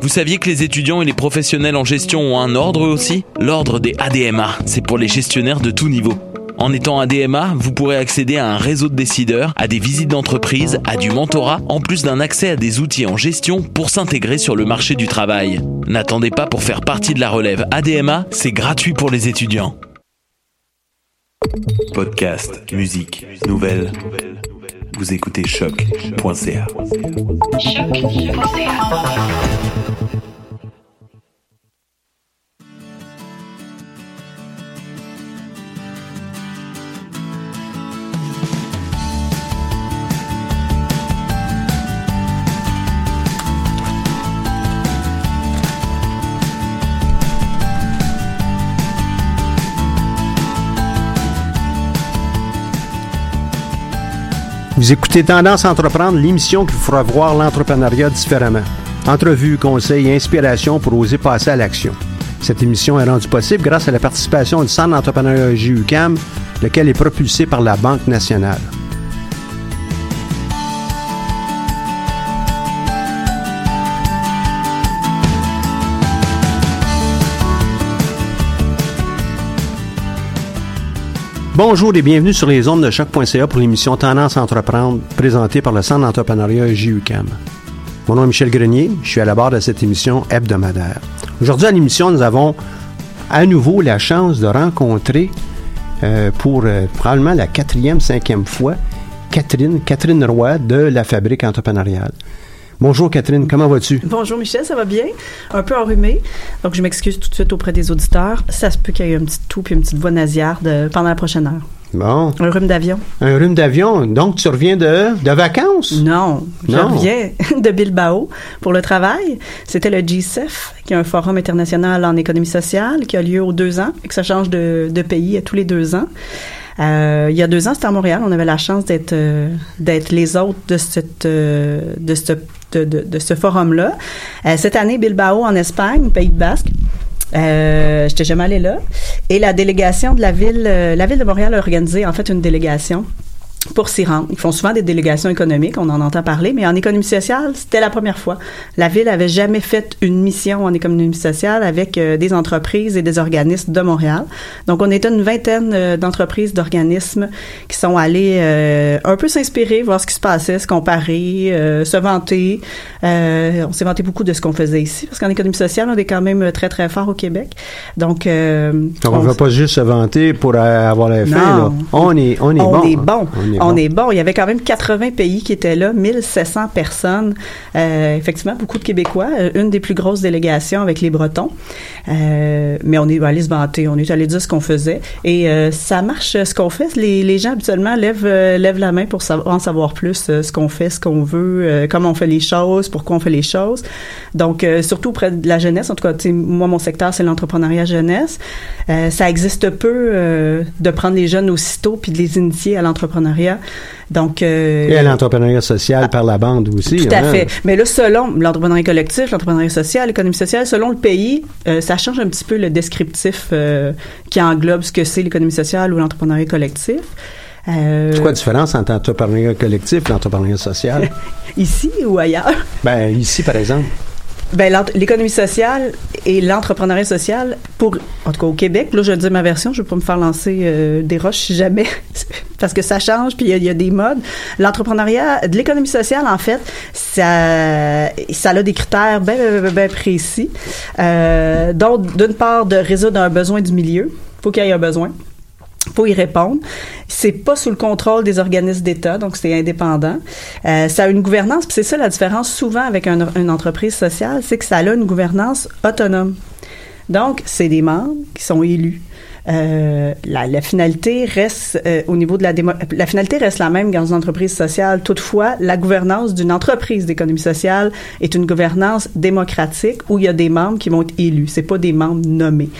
Vous saviez que les étudiants et les professionnels en gestion ont un ordre aussi? L'ordre des ADMA, c'est pour les gestionnaires de tout niveau. En étant ADMA, vous pourrez accéder à un réseau de décideurs, à des visites d'entreprise, à du mentorat, en plus d'un accès à des outils en gestion pour s'intégrer sur le marché du travail. N'attendez pas pour faire partie de la relève ADMA, c'est gratuit pour les étudiants. Podcast, musique, nouvelles. Vous écoutez choc.ca. Vous écoutez Tendance entreprendre, l'émission qui vous fera voir l'entrepreneuriat différemment. Entrevues, conseils et inspiration pour oser passer à l'action. Cette émission est rendue possible grâce à la participation du Centre d'entrepreneuriat JUCAM, lequel est propulsé par la Banque nationale. Bonjour et bienvenue sur les ondes de choc.ca pour l'émission Tendance à entreprendre présentée par le Centre d'entrepreneuriat JUCAM. Mon nom est Michel Grenier, je suis à la barre de cette émission hebdomadaire. Aujourd'hui à l'émission, nous avons à nouveau la chance de rencontrer euh, pour euh, probablement la quatrième, cinquième fois Catherine, Catherine Roy de la Fabrique entrepreneuriale. Bonjour Catherine, comment vas-tu? Bonjour Michel, ça va bien? Un peu enrhumé, donc je m'excuse tout de suite auprès des auditeurs. Ça se peut qu'il y ait un petit toux puis une petite voix nasillarde pendant la prochaine heure. Bon. Un rhume d'avion. Un rhume d'avion? Donc, tu reviens de, de vacances? Non, je reviens de Bilbao pour le travail. C'était le GCEF, qui est un forum international en économie sociale, qui a lieu aux deux ans et que ça change de, de pays à tous les deux ans. Euh, il y a deux ans, c'était à Montréal. On avait la chance d'être euh, d'être les hôtes de cette euh, de ce de, de, de ce forum-là. Euh, cette année, Bilbao en Espagne, Pays de Basque. Euh, J'étais jamais allée là. Et la délégation de la ville, euh, la ville de Montréal a organisé en fait une délégation pour s'y rendre. Ils font souvent des délégations économiques, on en entend parler, mais en économie sociale, c'était la première fois. La ville avait jamais fait une mission en économie sociale avec euh, des entreprises et des organismes de Montréal. Donc, on était une vingtaine euh, d'entreprises, d'organismes qui sont allés euh, un peu s'inspirer, voir ce qui se passait, se comparer, euh, se vanter. Euh, on s'est vanté beaucoup de ce qu'on faisait ici, parce qu'en économie sociale, on est quand même très, très fort au Québec. Donc, euh, on ne va pas juste se vanter pour avoir. Là. On est, on est On bon. est bon. On on est bon. Il y avait quand même 80 pays qui étaient là, 1700 personnes. Euh, effectivement, beaucoup de Québécois. Euh, une des plus grosses délégations avec les Bretons. Euh, mais on est allé se vanter. On est allé dire ce qu'on faisait. Et euh, ça marche, ce qu'on fait. Les, les, gens, habituellement, lèvent, lèvent la main pour savoir, en savoir plus ce qu'on fait, ce qu'on veut, comment on fait les choses, pourquoi on fait les choses. Donc, surtout auprès de la jeunesse. En tout cas, moi, mon secteur, c'est l'entrepreneuriat jeunesse. ça existe peu de prendre les jeunes aussitôt puis de les initier à l'entrepreneuriat. Donc, euh, et à l'entrepreneuriat social par la bande aussi. Tout à hein. fait. Mais là, selon l'entrepreneuriat collectif, l'entrepreneuriat social, l'économie sociale, selon le pays, euh, ça change un petit peu le descriptif euh, qui englobe ce que c'est l'économie sociale ou l'entrepreneuriat collectif. Euh, c'est quoi la différence entre l'entrepreneuriat collectif et l'entrepreneuriat social? ici ou ailleurs? Ben, ici, par exemple. Ben, l'économie sociale et l'entrepreneuriat social, pour, en tout cas au Québec, là, je dire ma version, je vais pas me faire lancer euh, des roches si jamais, parce que ça change, puis il y, a des modes. L'entrepreneuriat, de l'économie sociale, en fait, ça, ça a des critères bien, précis. Euh, donc, d'une part, de résoudre un besoin du milieu. faut qu'il y ait un besoin pour y répondre. C'est pas sous le contrôle des organismes d'État, donc c'est indépendant. Euh, ça a une gouvernance, puis c'est ça la différence souvent avec une entreprise sociale, c'est que ça a une gouvernance autonome. Donc, c'est des membres qui sont élus. Euh, la, finalité reste euh, au niveau de la la finalité reste la même dans une entreprise sociale. Toutefois, la gouvernance d'une entreprise d'économie sociale est une gouvernance démocratique où il y a des membres qui vont être élus. C'est pas des membres nommés.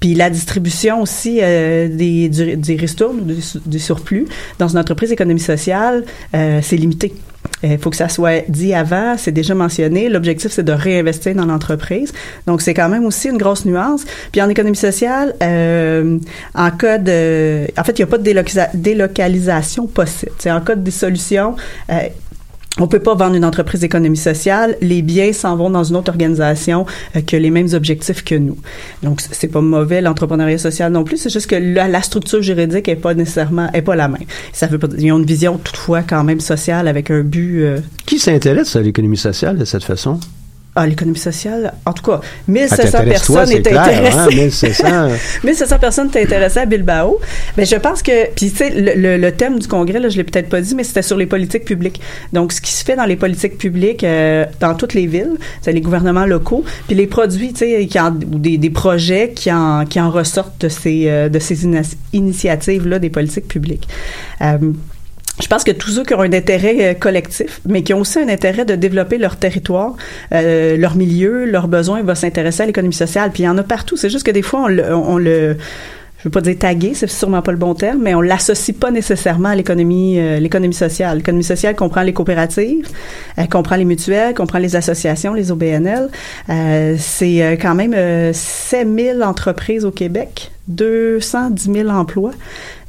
Puis la distribution aussi euh, des du, du ristourne, du, du, surplus dans une entreprise d'économie sociale, euh, c'est limité. Il faut que ça soit dit avant, c'est déjà mentionné. L'objectif, c'est de réinvestir dans l'entreprise. Donc, c'est quand même aussi une grosse nuance. Puis en économie sociale, euh, en cas de... En fait, il n'y a pas de délocalisation possible. C'est en cas de dissolution, euh, on peut pas vendre une entreprise d'économie sociale. Les biens s'en vont dans une autre organisation euh, qui a les mêmes objectifs que nous. Donc, c'est pas mauvais l'entrepreneuriat social non plus. C'est juste que la, structure juridique est pas nécessairement, est pas la même. Ça veut ils ont une vision toutefois quand même sociale avec un but. Euh, qui s'intéresse à l'économie sociale de cette façon? Ah, l'économie sociale. En tout cas, 1700 ah, personnes étaient intéressées. 1700. personnes étaient intéressées à Bilbao. Mais je pense que, puis tu sais, le, thème du congrès, là, je l'ai peut-être pas dit, mais c'était sur les politiques publiques. Donc, ce qui se fait dans les politiques publiques euh, dans toutes les villes, c'est les gouvernements locaux, puis les produits, tu sais, ou des, des, projets qui en, qui en ressortent de ces, euh, de ces initiatives-là des politiques publiques. Euh, je pense que tous ceux qui ont un intérêt euh, collectif, mais qui ont aussi un intérêt de développer leur territoire, euh, leur milieu, leurs besoins, vont s'intéresser à l'économie sociale. Puis il y en a partout. C'est juste que des fois, on le, on le je veux pas dire taguer, c'est sûrement pas le bon terme, mais on l'associe pas nécessairement à l'économie euh, l'économie sociale. L'économie sociale comprend les coopératives, elle comprend les mutuelles, comprend les associations, les OBNL. Euh, c'est euh, quand même euh, 7000 entreprises au Québec, 210 000 emplois,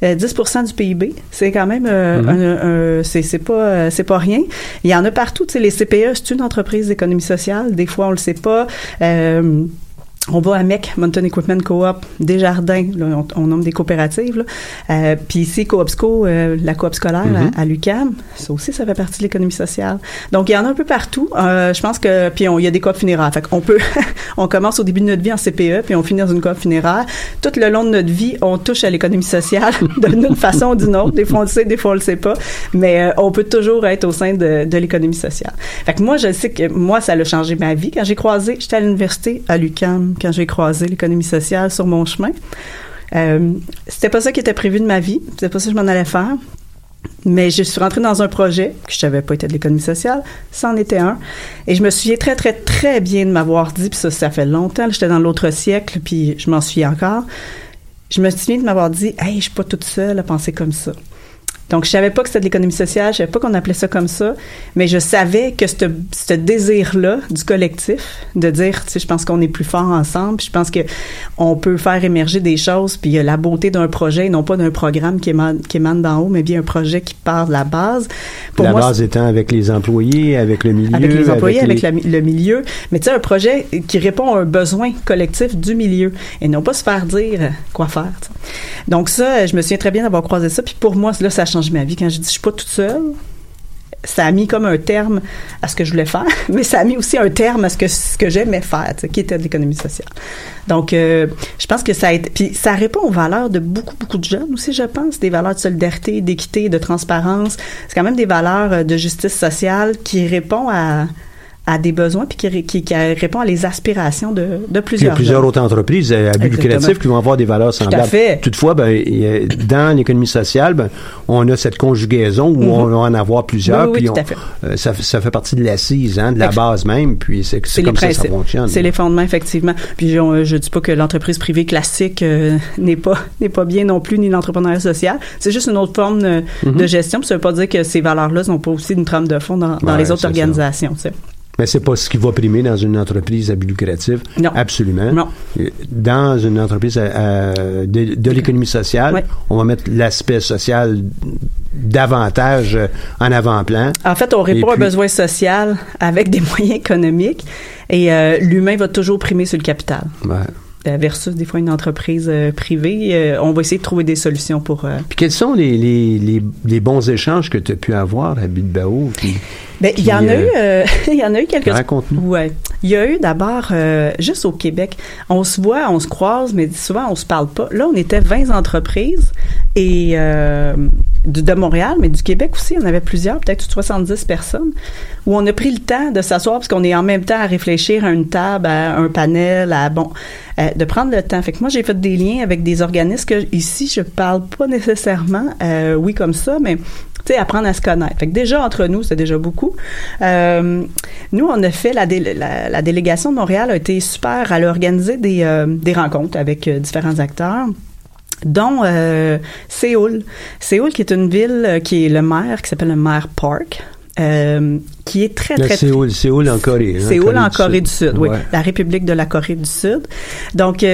10% du PIB. C'est quand même mm-hmm. c'est c'est pas c'est pas rien. Il y en a partout. Tu sais, les CPE, c'est une entreprise d'économie sociale. Des fois, on le sait pas. On va à MEC, Mountain Equipment Co-op, Desjardins, là, on, nomme des coopératives. Euh, puis ici, Coopsco, euh, la coop scolaire mm-hmm. à, l'UCAM, ça aussi, ça fait partie de l'économie sociale. Donc, il y en a un peu partout. Euh, je pense que, puis il y a des coop funéraires. Fait qu'on peut, on commence au début de notre vie en CPE, puis on finit dans une coop funéraire. Tout le long de notre vie, on touche à l'économie sociale d'une façon ou d'une autre. Des fois, on le sait, des fois, on le sait pas. Mais euh, on peut toujours être au sein de, de l'économie sociale. Fait que moi, je sais que moi, ça a changé ma vie. Quand j'ai croisé, j'étais à l'université à l'UCAM quand j'ai croisé l'économie sociale sur mon chemin. Euh, c'était pas ça qui était prévu de ma vie. C'était pas ça que je m'en allais faire. Mais je suis rentrée dans un projet que je savais pas était de l'économie sociale, ça en était un. Et je me souviens très, très, très bien de m'avoir dit, puis ça, ça fait longtemps, j'étais dans l'autre siècle, puis je m'en suis encore. Je me souviens de m'avoir dit, hey, je suis pas toute seule à penser comme ça. Donc, je savais pas que c'était de l'économie sociale, je savais pas qu'on appelait ça comme ça, mais je savais que ce désir-là du collectif, de dire, tu sais, je pense qu'on est plus fort ensemble, je pense que on peut faire émerger des choses, puis il y a la beauté d'un projet, non pas d'un programme qui émane, qui émane d'en haut, mais bien un projet qui part de la base. Pour la base étant avec les employés, avec le milieu. Avec les employés, avec, le milieu. Mais tu sais, un projet qui répond à un besoin collectif du milieu, et non pas se faire dire quoi faire. Donc ça, je me souviens très bien d'avoir croisé ça, puis pour moi, là, ça change ma vie. Quand je dis je suis pas toute seule, ça a mis comme un terme à ce que je voulais faire, mais ça a mis aussi un terme à ce que ce que j'aimais faire, qui était de l'économie sociale. Donc, euh, je pense que ça a été, puis ça répond aux valeurs de beaucoup beaucoup de jeunes aussi, je pense, des valeurs de solidarité, d'équité, de transparence. C'est quand même des valeurs euh, de justice sociale qui répond à à des besoins puis qui, qui, répond à les aspirations de, de plusieurs. Il y a plusieurs autres entreprises à but lucratif qui vont avoir des valeurs semblables. Tout à fait. Toutefois, ben, dans l'économie sociale, ben, on a cette conjugaison où mm-hmm. on va en avoir plusieurs. Oui, puis tout à fait. Euh, ça, ça, fait partie de l'assise, hein, de la base même. Puis c'est comme ça que ça fonctionne. C'est les fondements, effectivement. Puis je, je dis pas que l'entreprise privée classique euh, n'est pas n'est pas bien non plus, ni l'entrepreneuriat social. C'est juste une autre forme de, mm-hmm. gestion. Puis ça veut pas dire que ces valeurs-là sont pas aussi une trame de fond dans, dans les autres organisations. Mais c'est pas ce qui va primer dans une entreprise à but lucratif. Non. Absolument. Non. Dans une entreprise de, l'économie sociale, on va mettre l'aspect social davantage en avant-plan. En fait, on répond à un besoin social avec des moyens économiques et euh, l'humain va toujours primer sur le capital. Ouais euh, versus des fois une entreprise euh, privée. on va essayer de trouver des solutions pour... Puis quels sont les, les, les, bons échanges que tu as pu avoir à Bilbao? Ben, il y en a eu, euh, il y en a eu quelques. Raconte-nous. Ouais. Il y a eu d'abord, euh, juste au Québec, on se voit, on se croise, mais souvent on se parle pas. Là, on était 20 entreprises et euh, de, Montréal, mais du Québec aussi, on avait plusieurs, peut-être 70 personnes, où on a pris le temps de s'asseoir parce qu'on est en même temps à réfléchir à une table, à un panel, à bon, de prendre le temps. Fait que moi, j'ai fait des liens avec des organismes que ici, je parle pas nécessairement, oui comme ça, mais tu sais, apprendre à se connaître. Fait que déjà, entre nous, c'est déjà beaucoup. Euh, nous, on a fait, la, la, délégation de Montréal a été super. Elle a organisé des, euh, des rencontres avec euh, différents acteurs dont Séoul. Séoul, qui est une ville qui est le maire, qui s'appelle le maire Park. Qui est très, très... Séoul, Séoul en Corée. Hein, Séoul en Corée du Sud, oui. La République de la Corée du Sud. Donc,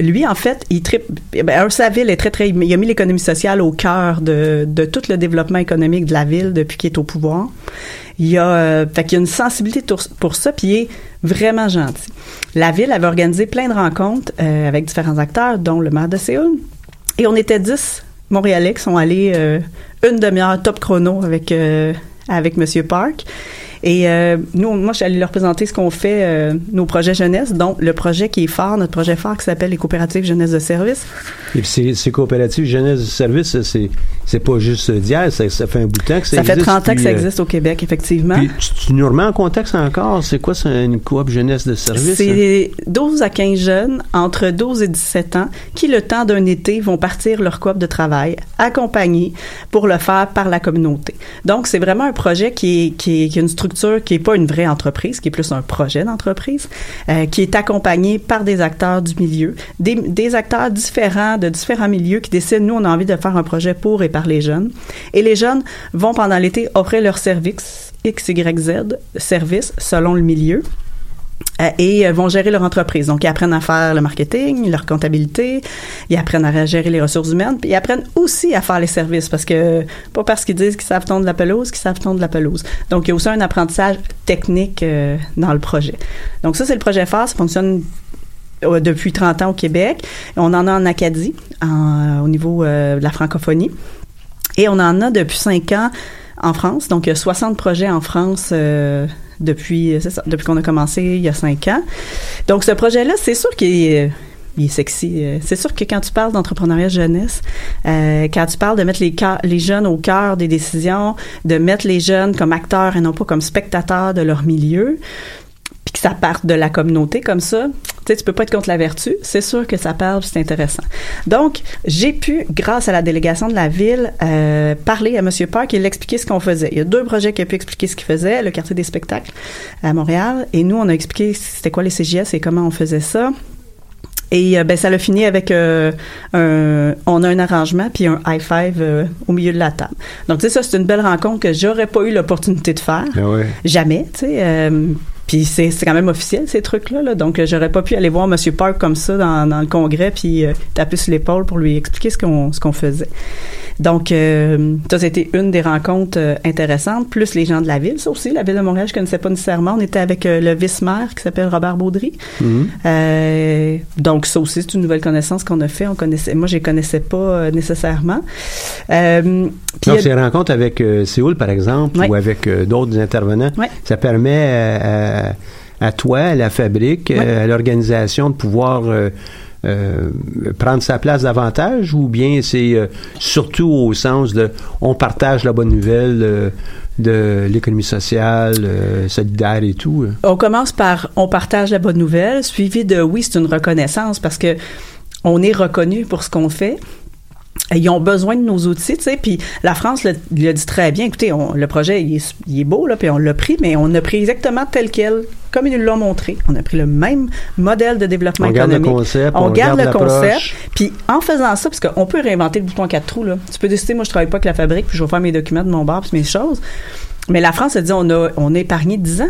lui, en fait, il ben, sa ville est très, très, il a mis l'économie sociale au cœur de, de tout le développement économique de la ville depuis qu'il est au pouvoir. Il y a, euh, fait qu'il y a une sensibilité pour ça, puis il est vraiment gentil. La ville avait organisé plein de rencontres euh, avec différents acteurs, dont le maire de Séoul. Et on était dix Montréalais qui sont allés euh, une demi-heure top chrono avec, avec Monsieur Park. Et euh, nous, moi, je suis allée leur présenter ce qu'on fait, euh, nos projets jeunesse, donc le projet qui est fort, notre projet fort qui s'appelle les coopératives jeunesse de service. Et puis ces, coopératives jeunesse de service, c'est c'est pas juste d'hier, ça, ça, fait un bout de temps que ça, existe. Ça fait 30 ans que ça euh, existe au Québec, effectivement. Puis tu, nous remets en contexte encore, c'est quoi c'est une coop jeunesse de service? C'est 12 à 15 jeunes entre 12 et 17 ans qui, le temps d'un été, vont partir leur coop de travail, accompagnés pour le faire par la communauté. Donc, c'est vraiment un projet qui est, qui est, qui est une structure qui est pas une vraie entreprise, qui est plus un projet d'entreprise, euh, qui est accompagné par des acteurs du milieu, des, des, acteurs différents de différents milieux qui décident, nous, on a envie de faire un projet pour et les jeunes. Et les jeunes vont pendant l'été offrir leurs services X, Y, Z, services selon le milieu. Euh, et euh, vont gérer leur entreprise. Donc, ils apprennent à faire le marketing, leur comptabilité, ils apprennent à gérer les ressources humaines, puis ils apprennent aussi à faire les services parce que, pas parce qu'ils disent qu'ils savent tondre la pelouse, qu'ils savent tondre la pelouse. Donc, il y a aussi un apprentissage technique euh, dans le projet. Donc, ça, c'est le projet phare. Ça fonctionne depuis 30 ans au Québec. On en a en Acadie, au niveau de la francophonie. Et on en a depuis 5 ans en France. Donc, il y a 60 projets en France depuis, euh, depuis qu'on a commencé il y a cinq ans. Donc, ce projet-là, c'est sûr qu'il est, il est sexy. Euh, c'est sûr que quand tu parles d'entrepreneuriat jeunesse, euh, quand tu parles de mettre les, les jeunes au cœur des décisions, de mettre les jeunes comme acteurs et non pas comme spectateurs de leur milieu, que ça parte de la communauté comme ça, tu sais, tu peux pas être contre la vertu. C'est sûr que ça parle, c'est intéressant. Donc, j'ai pu, grâce à la délégation de la ville, euh, parler à M. Park et l'expliquer ce qu'on faisait. Il y a deux projets qui ont pu expliquer ce qu'il faisait, le quartier des spectacles à Montréal, et nous, on a expliqué c'était quoi les CGS et comment on faisait ça. Et euh, ben ça l'a fini avec euh, un, on a un arrangement puis un high five euh, au milieu de la table. Donc tu sais ça c'est une belle rencontre que j'aurais pas eu l'opportunité de faire. Ah Jamais, tu sais. Puis c'est, quand même officiel, ces trucs-là. Là. Donc, j'aurais pas pu aller voir M. Park comme ça dans, dans le congrès puis taper sur l'épaule pour lui expliquer ce qu'on, faisait. Donc, euh, ça, c'était une des rencontres euh, intéressantes, plus les gens de la ville, ça aussi. La ville de Montréal, je connaissais pas nécessairement. On était avec euh, le vice-maire qui s'appelle Robert Baudry. Mhm. Euh, donc, ça aussi, c'est une nouvelle connaissance qu'on a fait. On connaissait, moi, je les connaissais pas euh, nécessairement. Euh, puis Donc, a- ces rencontres avec euh, Séoul, par exemple, Ouais. ou avec euh, d'autres intervenants, Ouais. ça permet à, à- à toi, à la fabrique, euh, à l'organisation de pouvoir euh, euh, prendre sa place davantage ou bien c'est euh, surtout au sens de on partage la bonne nouvelle euh, de l'économie sociale, solidaire et tout. euh. On commence par on partage la bonne nouvelle, suivi de oui, c'est une reconnaissance parce que on est reconnu pour ce qu'on fait. Ils ont besoin de nos outils, tu sais. Puis la France le, le dit très bien. Écoutez, on- le projet, il est, il est beau, là, puis on l'a pris, mais on a pris exactement tel quel, comme ils nous l'ont montré. On a pris le même modèle de développement On garde le économique. concept, on, on garde garde le concept. Puis en faisant ça, parce qu'on peut réinventer le bouton quatre trous, là. Tu peux décider, moi, je travaille pas avec la fabrique, puis je vais faire mes documents de mon bar, puis mes choses. Mais la France a dit, on a, on a épargné 10 ans.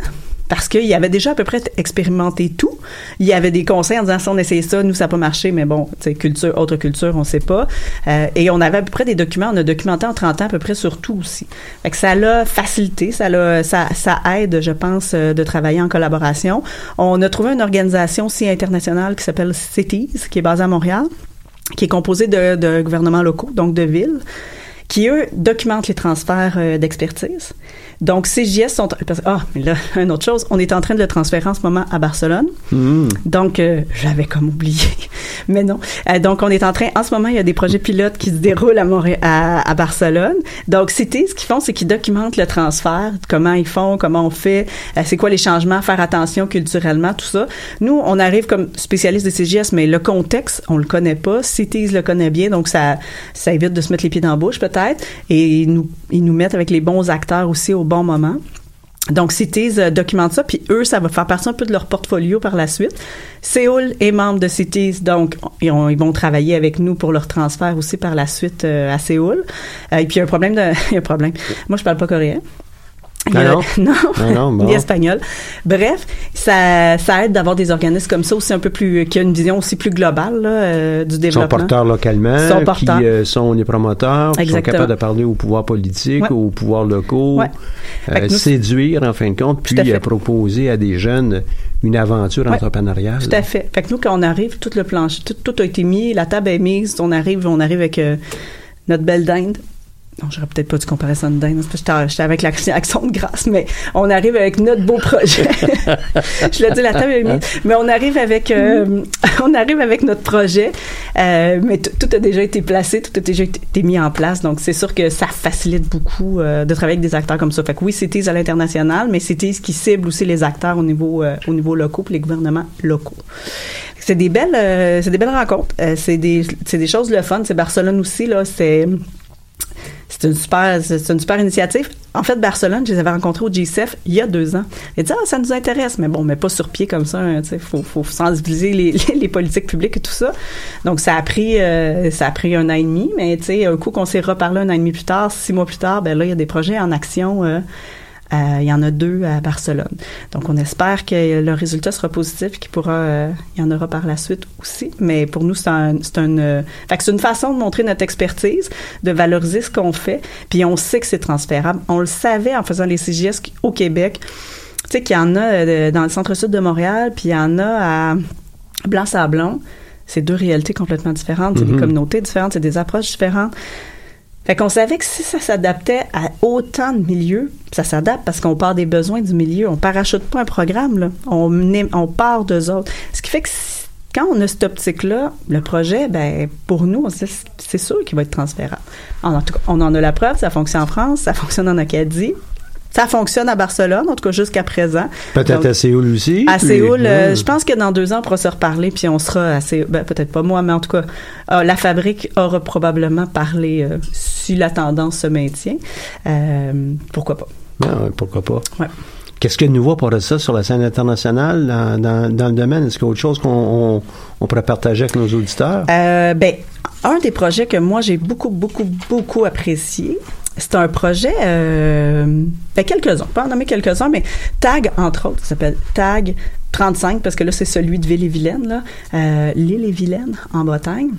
Parce qu'il avait déjà à peu près expérimenté tout. Il y avait des conseils en disant si on essayait ça, nous ça n'a pas marché, mais bon, sais, culture, autre culture, on sait pas. Euh, et on avait à peu près des documents, on a documenté en 30 ans à peu près sur tout aussi. Fait que ça l'a facilité, ça l'a, ça, ça aide, je pense, euh, de travailler en collaboration. On a trouvé une organisation aussi internationale qui s'appelle Cities, qui est basée à Montréal, qui est composée de, de gouvernements locaux, donc de villes qui, eux, documentent les transferts euh, d'expertise. Donc, CJS sont... Ah, mais là, une autre chose, on est en train de le transférer en ce moment à Barcelone. Mhm. Donc, euh, j'avais comme oublié. Mais non. Euh, donc, on est en train... En ce moment, il y a des projets pilotes qui se déroulent à, Montréal, à, à Barcelone. Donc, c'était ce qu'ils font, c'est qu'ils documentent le transfert, comment ils font, comment on fait, euh, c'est quoi les changements, faire attention culturellement, tout ça. Nous, on arrive comme spécialistes de CGS, mais le contexte, on le connaît pas. Cities le connaît bien, donc ça, ça évite de se mettre les pieds dans la bouche, peut-être. Et ils nous, ils nous mettent avec les bons acteurs aussi au bon moment. Donc, Cities euh, documente ça, puis eux, ça va faire partie un peu de leur portfolio par la suite. Séoul est membre de Cities, donc ils, ont- ils vont travailler avec nous pour leur transfert aussi par la suite euh, à Séoul. Euh, et puis, il y a un problème un problème. Moi, je parle pas coréen. Ah non? non, Ah non, bon. espagnol. Bref, ça, ça aide d'avoir des organismes comme ça aussi un peu plus, qui a une vision aussi plus globale là, euh, du Ils sont développement. porteurs localement, Sont porteurs. qui euh, sont les promoteurs, qui sont capables de parler aux pouvoirs politiques, Ouais. aux pouvoirs locaux, Ouais. euh, nous, séduire en fin de compte, à puis euh, proposer à des jeunes une aventure Ouais. entrepreneuriale. Tout à fait. Fait que nous, quand on arrive, tout le plancher, tout, tout a été mis, la table est mise, on arrive, on arrive avec euh, notre belle dinde. Non, j'aurais peut-être pas dû comparer c'est parce que j'étais- avec l'action de grâce, mais on arrive avec notre beau projet. Je l'ai dit, la table est mise, mais on arrive avec, euh, on arrive avec notre projet, euh, mais tout a déjà été placé, tout a déjà été mis en place, donc c'est sûr que ça facilite beaucoup euh, de travailler avec des acteurs comme ça. Fait que oui, c'est à l'international, mais c'est qui cible aussi les acteurs au niveau, euh, au niveau local, puis les gouvernements locaux. C'est des belles, euh, c'est des belles rencontres. Euh, c'est des, c'est des choses le fun. C'est Barcelone aussi là. C'est, c'est une super, c'est une super initiative. En fait, Barcelone, je les avais rencontrés au GCF il y a deux ans. Ils disaient, ah, ça nous intéresse, mais bon, mais pas sur pied comme ça. hein, sais, faut, faut sensibiliser les, les, les politiques publiques et tout ça. Donc, ça a pris, euh, ça a pris un an et demi, mais tu sais, un coup qu'on s'est reparlé un an et demi plus tard, six mois plus tard, ben là, il y a des projets en action. euh, il y en a deux à Barcelone. Donc, on espère que le résultat sera positif, qu'il pourra, euh, il y en aura par la suite aussi. Mais pour nous, c'est un, c'est un, euh, c'est une façon de montrer notre expertise, de valoriser ce qu'on fait. Puis on sait que c'est transférable. On le savait en faisant les CGS au Québec. Tu sais qu'il y en a euh, dans le centre-sud de Montréal, puis il y en a à Blanc-Sablon. C'est deux réalités complètement différentes. C'est des Mhm. communautés différentes, c'est des approches différentes. Fait qu'on savait que si ça s'adaptait à autant de milieux, ça s'adapte parce qu'on part des besoins du milieu. On parachute pas un programme, là. On, part d'eux autres. Ce qui fait que quand on a cette optique-là, le projet, ben, pour nous, c'est sûr qu'il va être transférable. En tout cas, on en a la preuve, ça fonctionne en France, ça fonctionne en Acadie. Ça fonctionne à Barcelone, en tout cas jusqu'à présent. Peut-être à Séoul aussi. à Séoul, euh, Ouais. je pense que dans deux ans, on pourra se reparler, puis on sera assez. Ben, peut-être pas moi, mais en tout cas, euh, la fabrique aura probablement parlé euh, si la tendance se maintient. Euh, pourquoi pas? Ah, ouais, pourquoi pas. Ouais. Qu'est-ce que nous voit pour ça sur la scène internationale dans, dans, dans le domaine? Est-ce qu'il y a autre chose qu'on on, on pourrait partager avec nos auditeurs? Euh, ben, un des projets que moi j'ai beaucoup, beaucoup, beaucoup apprécié, c'est un projet, euh, ben quelques-uns, pas en nommer quelques-uns, mais TAG, entre autres, ça s'appelle TAG 35, parce que là, c'est celui de Ville-et-Vilaine, là, euh, l'île et Vilaine, en Bretagne.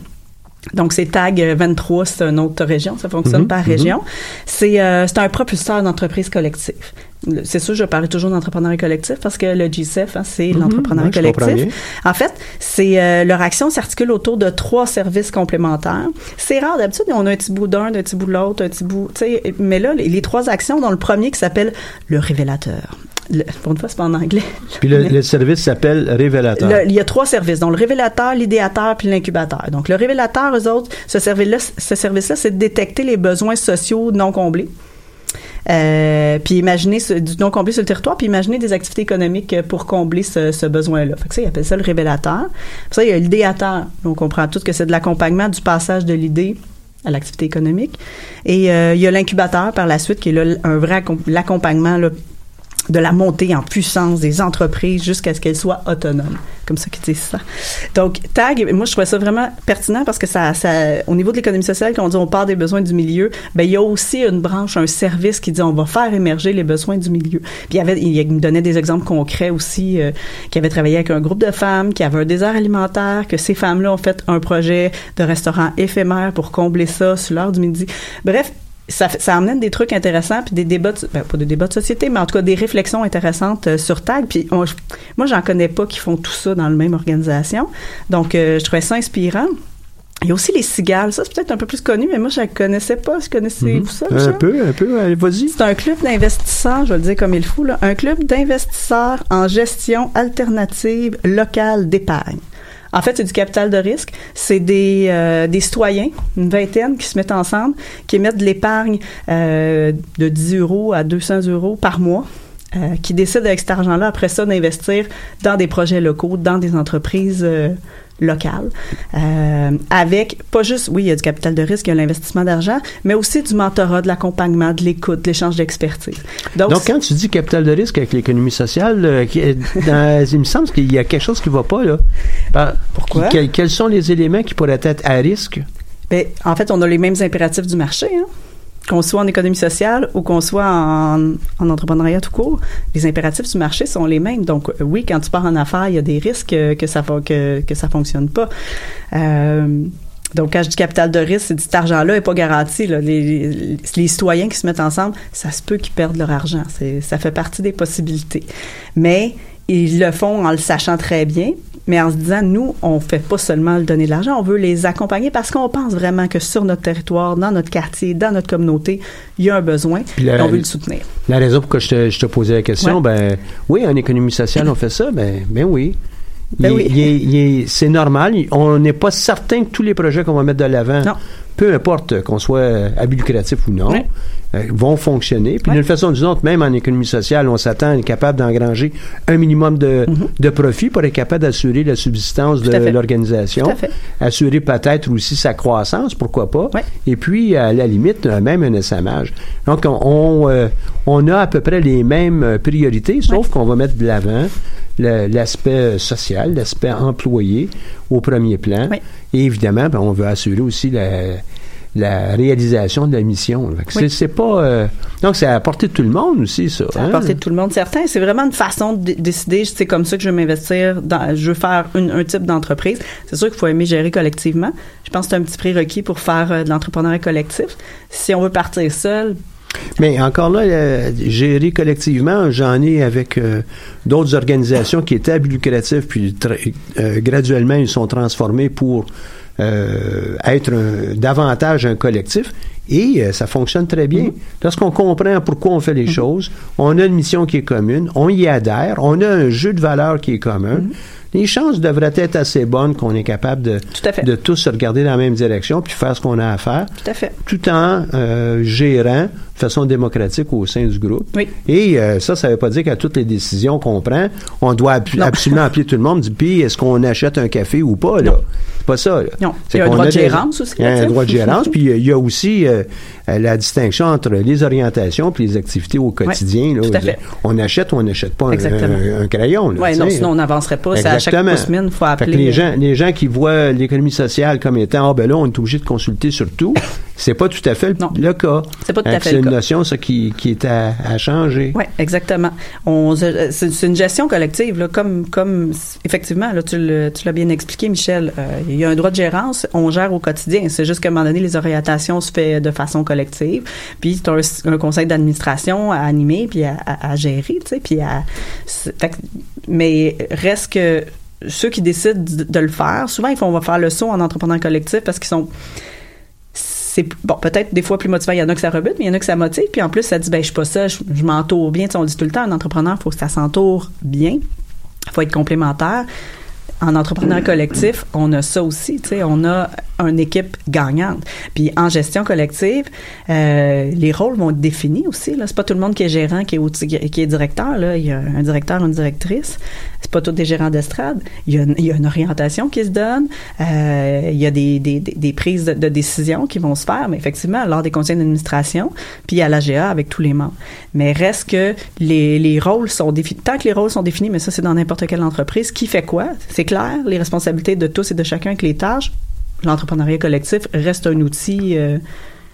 Donc, c'est TAG 23, c'est une autre région, ça fonctionne Mhm, par mhm. région. C'est euh, c'est un propulseur d'entreprise collective. Le- C'est sûr, je parlais toujours d'entrepreneuriat collectif parce que le GCF, hein, c'est Mhm, l'entrepreneuriat comprends collectif. En fait, c'est euh, leur action s'articule autour de trois services complémentaires. C'est rare d'habitude, on a un petit bout d'un, un petit bout de l'autre, un petit bout, tu sais. Mais là, les, les trois actions, dont le premier qui s'appelle le révélateur. Le- pour une fois, c'est pas en anglais. Puis le, le service s'appelle Révélateur. Le- il y a trois services, donc le révélateur, l'idéateur puis l'incubateur. Donc le révélateur, eux autres, ce service-là, ce service-là, c'est de détecter les besoins sociaux non comblés. Euh, puis imaginer ce, du non comblé sur le territoire, puis imaginer des activités économiques pour combler ce, ce besoin-là. Fait que ça, ils appellent ça le révélateur. Puis ça, il y a l'idéateur. Donc, on comprend tout que c'est de l'accompagnement du passage de l'idée à l'activité économique. Et euh, il y a l'incubateur par la suite, qui est là, un vrai accom- l'accompagnement là, de la montée en puissance des entreprises jusqu'à ce qu'elles soient autonomes. Comme ça qu'ils disent ça. Donc, TAG, moi, je trouvais ça vraiment pertinent parce que ça, ça au niveau de l'économie sociale, quand on dit on part des besoins du milieu, ben, il y a aussi une branche, un service qui dit on va faire émerger les besoins du milieu. Puis, il, avait, il me donnait des exemples concrets aussi, euh, qui avait travaillé avec un groupe de femmes qui avait un désert alimentaire, que ces femmes-là ont fait un projet de restaurant éphémère pour combler ça sur l'heure du midi. Bref, ça, ça amène des trucs intéressants puis des débats de, ben, pas des débats de société mais en tout cas des réflexions intéressantes euh, sur tag puis on- moi j'en connais pas qui font tout ça dans la même organisation donc euh, je trouvais ça inspirant il y a aussi les cigales ça c'est peut-être un peu plus connu mais moi je la connaissais pas je connaissais Mhm. vous ça Un peu, un peu. Allez, vas-y. C'est un club d'investisseurs, je vais le dire comme il faut, là, un club d'investisseurs en gestion alternative locale d'épargne. En fait, c'est du capital de risque. C'est des, euh, des citoyens, une vingtaine, qui se mettent ensemble, qui émettent de l'épargne euh, de 10 euros à 200 euros par mois. euh, qui décident avec cet argent-là, après ça, d'investir dans des projets locaux, dans des entreprises locales, euh, avec pas juste, oui, il y a du capital de risque, il y a l'investissement d'argent, mais aussi du mentorat, de l'accompagnement, de l'écoute, de l'échange d'expertise. Donc, Donc, quand tu dis capital de risque avec l'économie sociale, euh, dans- il me semble qu'il y a quelque chose qui va pas, là. Pourquoi? Quels, quels sont les éléments qui pourraient être à risque? ben, en fait, on a les mêmes impératifs du marché, hein. Qu'on soit en économie sociale ou qu'on soit en, en entrepreneuriat tout court, les impératifs du marché sont les mêmes. Donc, euh, oui, quand tu pars en affaires, il y a des risques euh, que ça que, que ça fonctionne pas. Euh, donc, quand je dis capital de risque, c'est cet argent-là n'est pas garanti. Là. Les, les, les citoyens qui se mettent ensemble, ça se peut qu'ils perdent leur argent. Ça fait partie des possibilités. Mais ils le font en le sachant très bien, mais en se disant, nous, on fait pas seulement le donner de l'argent, on veut les accompagner parce qu'on pense vraiment que sur notre territoire, dans notre quartier, dans notre communauté, il y a un besoin la- et on veut le soutenir. La raison pour laquelle je te, je te posais la question, Ouais. ben oui, en économie sociale, on fait ça, ben, ben oui. Ben oui. c'est normal. On n'est pas certain que tous les projets qu'on va mettre de l'avant, Non. Peu importe qu'on soit à but lucratif ou non, euh, vont fonctionner. Puis d'une façon ou d'une autre, même en économie sociale, on s'attend à être capable d'engranger un minimum de, de profit pour être capable d'assurer la subsistance de l'organisation, assurer peut-être aussi sa croissance, pourquoi pas, et puis à la limite même un essaimage. Donc on, on, euh, on a à peu près les mêmes priorités, sauf qu'on va mettre de l'avant l'aspect social, l'aspect employé au premier plan. Oui. Et évidemment, ben, on veut assurer aussi la, la réalisation de la mission. C'est- Oui. C'est pas euh, donc c'est à la portée de tout le monde aussi ça. à la hein? portée de tout le monde. Certain, c'est vraiment une façon de dé- décider, c'est comme ça que je veux m'investir, dans, je veux faire une- un type d'entreprise. C'est sûr qu'il faut aimer gérer collectivement. Je pense que c'est un petit prérequis pour faire euh, de l'entrepreneuriat collectif. Si on veut partir seul, Mais encore là, euh, gérer collectivement, j'en ai avec euh, d'autres organisations qui étaient à but lucratif, puis euh, graduellement, ils sont transformés pour euh, être un- davantage un collectif. Et ça fonctionne très bien. Lorsqu'on comprend pourquoi on fait les choses, on a une mission qui est commune, on y adhère, on a un jeu de valeurs qui est commun. Les chances devraient être assez bonnes qu'on est capable de, Tout de tous se regarder dans la même direction puis faire ce qu'on a à faire tout à fait. tout en euh, gérant de façon démocratique au sein du groupe. Oui. Et euh, ça, ça ne veut pas dire qu'à toutes les décisions qu'on prend, on doit absolument appeler tout le monde, dire, puis est-ce qu'on achète un café ou pas, là? C'est pas ça, là. Non. C'est Il y a un droit de gérance aussi, Il y a un droit de gérance, puis il y a aussi euh, euh, la distinction entre les orientations puis les activités au quotidien. là. tout à fait. On achète ou on n'achète pas un, Exactement. un- un crayon. là, tu non, sinon on n'avancerait pas. C'est à chaque Exactement. semaine, faut Fait que appeler. les gens, les gens qui voient l'économie sociale comme étant, ah ben là, on est obligé de consulter sur tout, c'est pas tout à fait le, Non. le cas. C'est pas tout à Hein, fait C'est le une cas. notion, ça, qui, qui est à, à changer. Oui, exactement. On, se- c'est c'est une gestion collective, là, comme, comme effectivement, là, tu tu l'as bien expliqué, Michel. euh, il y a un droit de gérance, on gère au quotidien. C'est juste qu'à un moment donné, les orientations se fait de façon collective. Puis c'est un, un conseil d'administration à animer, puis à, à- à gérer, tu sais, puis à. c'est- fait mais reste que ceux qui décident de, de le faire, souvent ils font on va faire le saut en entrepreneur collectif parce qu'ils sont c'est bon peut-être des fois plus motivant il y en a que ça rebute mais il y en a que ça motive puis en plus ça dit ben je suis pas ça je, m'entoure bien Tu sais, on dit tout le temps un entrepreneur faut que ça s'entoure bien faut être complémentaire. En entrepreneur collectif, on a ça aussi, tu sais, on a une équipe gagnante. Puis en gestion collective, euh, les rôles vont être définis aussi. Là, c'est pas tout le monde qui est gérant, qui est qui est directeur. Là, il y a un directeur, une directrice. C'est pas tous des gérants d'estrade. Il y a, une- il y a une orientation qui se donne. Euh, il y a des, des, des- des prises de, de décision qui vont se faire, mais effectivement lors des conseils d'administration, puis à l'AGA avec tous les membres. Mais reste que les, les rôles sont définis. Tant que les rôles sont définis, mais ça c'est dans n'importe quelle entreprise, qui fait quoi? C'est clair. Les responsabilités de tous et de chacun avec les tâches. L'entrepreneuriat collectif reste un outil. euh,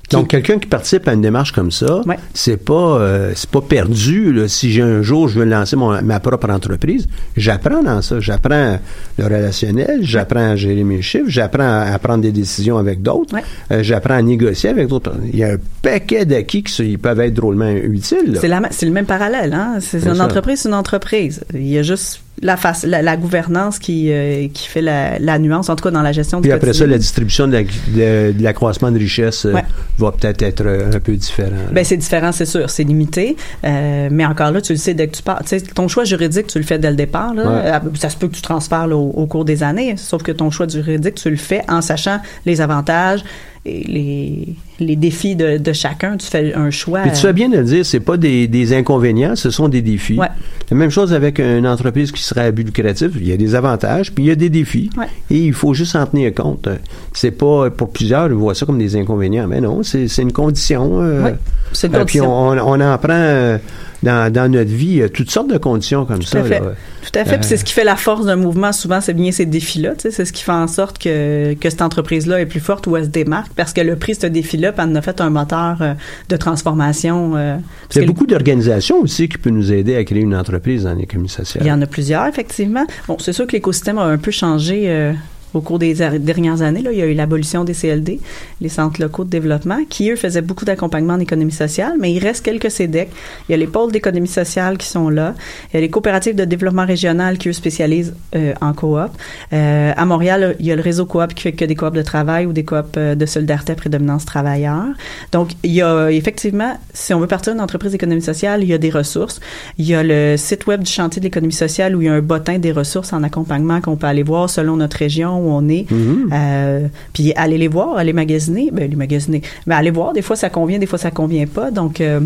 qui- Donc, quelqu'un qui participe à une démarche comme ça, Ouais. c'est pas euh, c'est pas perdu. là. Si j'ai un jour, je veux lancer mon- ma propre entreprise, j'apprends dans ça. J'apprends le relationnel, j'apprends à gérer mes chiffres, j'apprends à, prendre des décisions avec d'autres, Ouais. euh, j'apprends à négocier avec d'autres. Il y a un paquet d'acquis qui peuvent être drôlement utiles. C'est la ma- c'est le même parallèle, hein. C'est C'est une ça. entreprise, c'est une entreprise. Il y a juste la face, la, la gouvernance qui euh, qui fait la, la nuance, en tout cas dans la gestion Puis du après ça, la distribution de la- de- de l'accroissement de richesse euh, Ouais. va peut-être être euh, un peu différent. là. Ben c'est différent, c'est sûr, c'est limité, euh, mais encore là, tu le sais dès que tu pars. Tu sais, ton choix juridique, tu le fais dès le départ. Là. Ouais. Euh, Ça se peut que tu transfères là, au, au cours des années, sauf que ton choix juridique, tu le fais en sachant les avantages et les, les défis de, de chacun. Tu fais un choix. Puis tu fais bien de le dire, c'est pas des, des inconvénients, ce sont des défis. Ouais. La même chose avec une entreprise qui serait à but lucratif, il y a des avantages, puis il y a des défis. Ouais. Et il faut juste en tenir compte. C'est pas pour plusieurs, ils voient ça comme des inconvénients, mais non, c'est une condition. euh, c'est une euh, Puis condition. on, on en prend euh, dans, dans notre vie toutes sortes de conditions comme Tout ça. à fait. là. Tout à fait. Euh, Puis c'est ce qui fait la force d'un mouvement. Souvent, c'est bien ces défis-là. C'est ce qui fait en sorte que, que cette entreprise-là est plus forte ou elle se démarque parce qu'elle a pris ce défi-là puis elle en a fait un moteur euh, de transformation. euh, Il y a beaucoup d'organisations aussi qui peuvent nous aider à créer une entreprise dans l'économie sociale. Il y en a plusieurs, effectivement. Bon, c'est sûr que l'écosystème a un peu changé euh, au cours des dernières années. Là. Il y a eu l'abolition des CLD, les centres locaux de développement, qui, eux, faisaient beaucoup d'accompagnement en économie sociale, mais il reste quelques CEDEC. Il y a les pôles d'économie sociale qui sont là. Il y a les coopératives de développement régional qui, eux, spécialisent euh, en coop. Euh, à Montréal, il y a le réseau coop qui fait que des coops de travail ou des coops euh, de solidarité à prédominance travailleur. Donc, il y a effectivement, si on veut partir d'une entreprise d'économie sociale, il y a des ressources. Il y a le site web du chantier de l'économie sociale où il y a un bottin des ressources en accompagnement qu'on peut aller voir selon notre région où on est. Mhm. Euh, puis aller les voir, aller magasiner, ben les magasiner. Mais aller voir, des fois ça convient, des fois ça convient pas. Donc euh,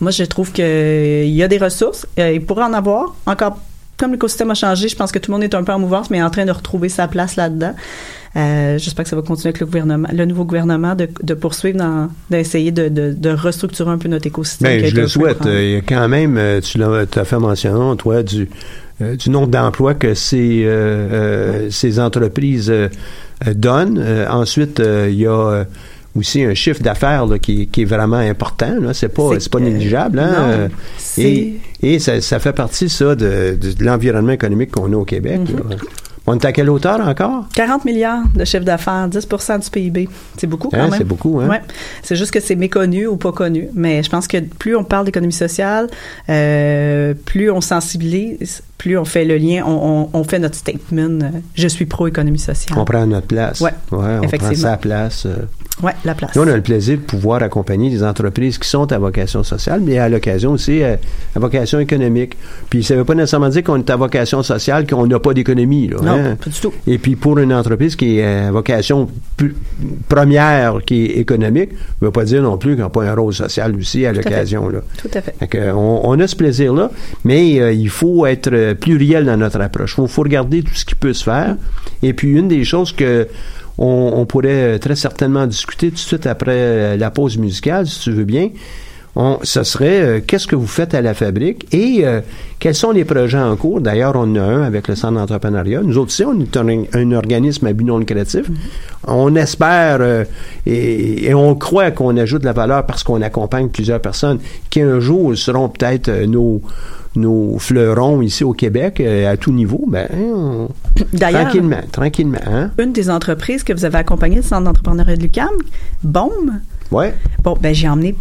moi je trouve que euh, il y a des ressources, il pourrait en avoir encore comme l'écosystème a changé, je pense que tout le monde est un peu en mouvance, mais en train de retrouver sa place là-dedans. Euh, J'espère que ça va continuer avec le gouvernement, le nouveau gouvernement, de, de poursuivre, dans- d'essayer de, de, de restructurer un peu notre écosystème. A je le souhaite. Il y a quand même, tu l'as as fait mention, toi, du, euh, du nombre d'emplois que ces, euh, euh, ces entreprises euh, donnent. Euh, ensuite, euh, il y a euh, aussi un chiffre d'affaires qui, qui est vraiment important. Là. C'est pas, pas négligeable. Hein? non, et et ça, ça fait partie, ça, de, de, l'environnement économique qu'on a au Québec. Mm-hmm. là. On est à quelle hauteur encore? 40 milliards de chiffre d'affaires, 10% du PIB. C'est beaucoup quand Hein, même. c'est beaucoup, hein? Ouais. C'est juste que c'est méconnu ou pas connu. Mais je pense que plus on parle d'économie sociale, euh, plus on sensibilise, plus on fait le lien, on, on, on fait notre statement. euh, je suis pro-économie sociale. On prend notre place. Ouais, on prend sa place. euh. Ouais, la place. Nous, on a le plaisir de pouvoir accompagner des entreprises qui sont à vocation sociale, mais à l'occasion aussi à, à vocation économique. Puis ça ne veut pas nécessairement dire qu'on est à vocation sociale, qu'on n'a pas d'économie. là, non, hein. pas du tout. Et puis pour une entreprise qui est à vocation première, qui est économique, ne veut pas dire non plus qu'on n'a pas un rôle social aussi à l'occasion. Tout à fait. Que on, on a ce plaisir-là, mais euh, il faut être euh, pluriel dans notre approche. Il faut, faut regarder tout ce qui peut se faire. Et puis, une des choses que on, on pourrait euh, très certainement discuter tout de suite après euh, la pause musicale, si tu veux bien, on, ce serait euh, qu'est-ce que vous faites à la fabrique et euh, quels sont les projets en cours? D'ailleurs, on en a un avec le Centre d'entrepreneuriat. Nous autres aussi, on est un, organisme à but non lucratif. Mm-hmm. On espère euh, et, on croit qu'on ajoute de la valeur parce qu'on accompagne plusieurs personnes qui un jour seront peut-être nos nos fleurons ici au Québec à tout niveau, ben, tranquillement, tranquillement. Hein? Une des entreprises que vous avez accompagnées, le Centre d'entrepreneuriat de l'UQAM, BOM. Ouais. Bon, ben j'ai emmené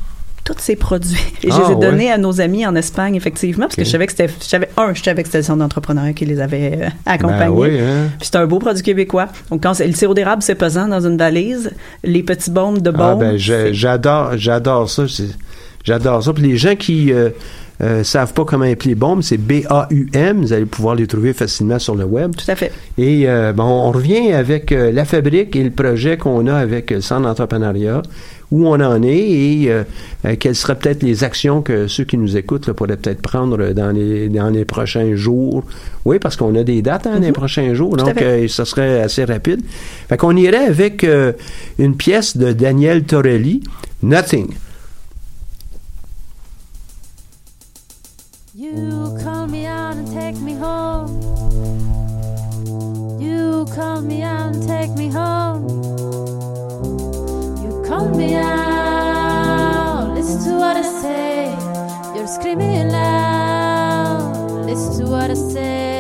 tous ces produits. Et je les ai ah, donnés à nos amis en Espagne, effectivement, parce que je savais que c'était, je un, je savais que c'était le centre d'entrepreneuriat qui les avait euh, accompagnés. Ben oui, hein? Puis c'était un beau produit québécois. Donc, quand le sirop d'érable, c'est pesant dans une valise, les petits baumes de baume. Ah, ben, j'adore, j'adore ça. J'adore ça. Puis les gens qui, euh, euh, savent pas comment appeler BOM, c'est B-A-U-M. Vous allez pouvoir les trouver facilement sur le web. Tout à fait. Et euh, bon, on revient avec euh, la fabrique et le projet qu'on a avec le Centre d'entrepreneuriat, où on en est et quelles seraient peut-être les actions que ceux qui nous écoutent pourraient peut-être prendre dans les, dans les prochains jours. Oui, parce qu'on a des dates dans les mhm. prochains jours, donc ça serait assez rapide. Fait qu'on irait avec une pièce de Daniel Torelli, Nothing. You call me out and take me home. You call me out and take me home. You call me out. Listen to what I say. You're screaming loud. Listen to what I say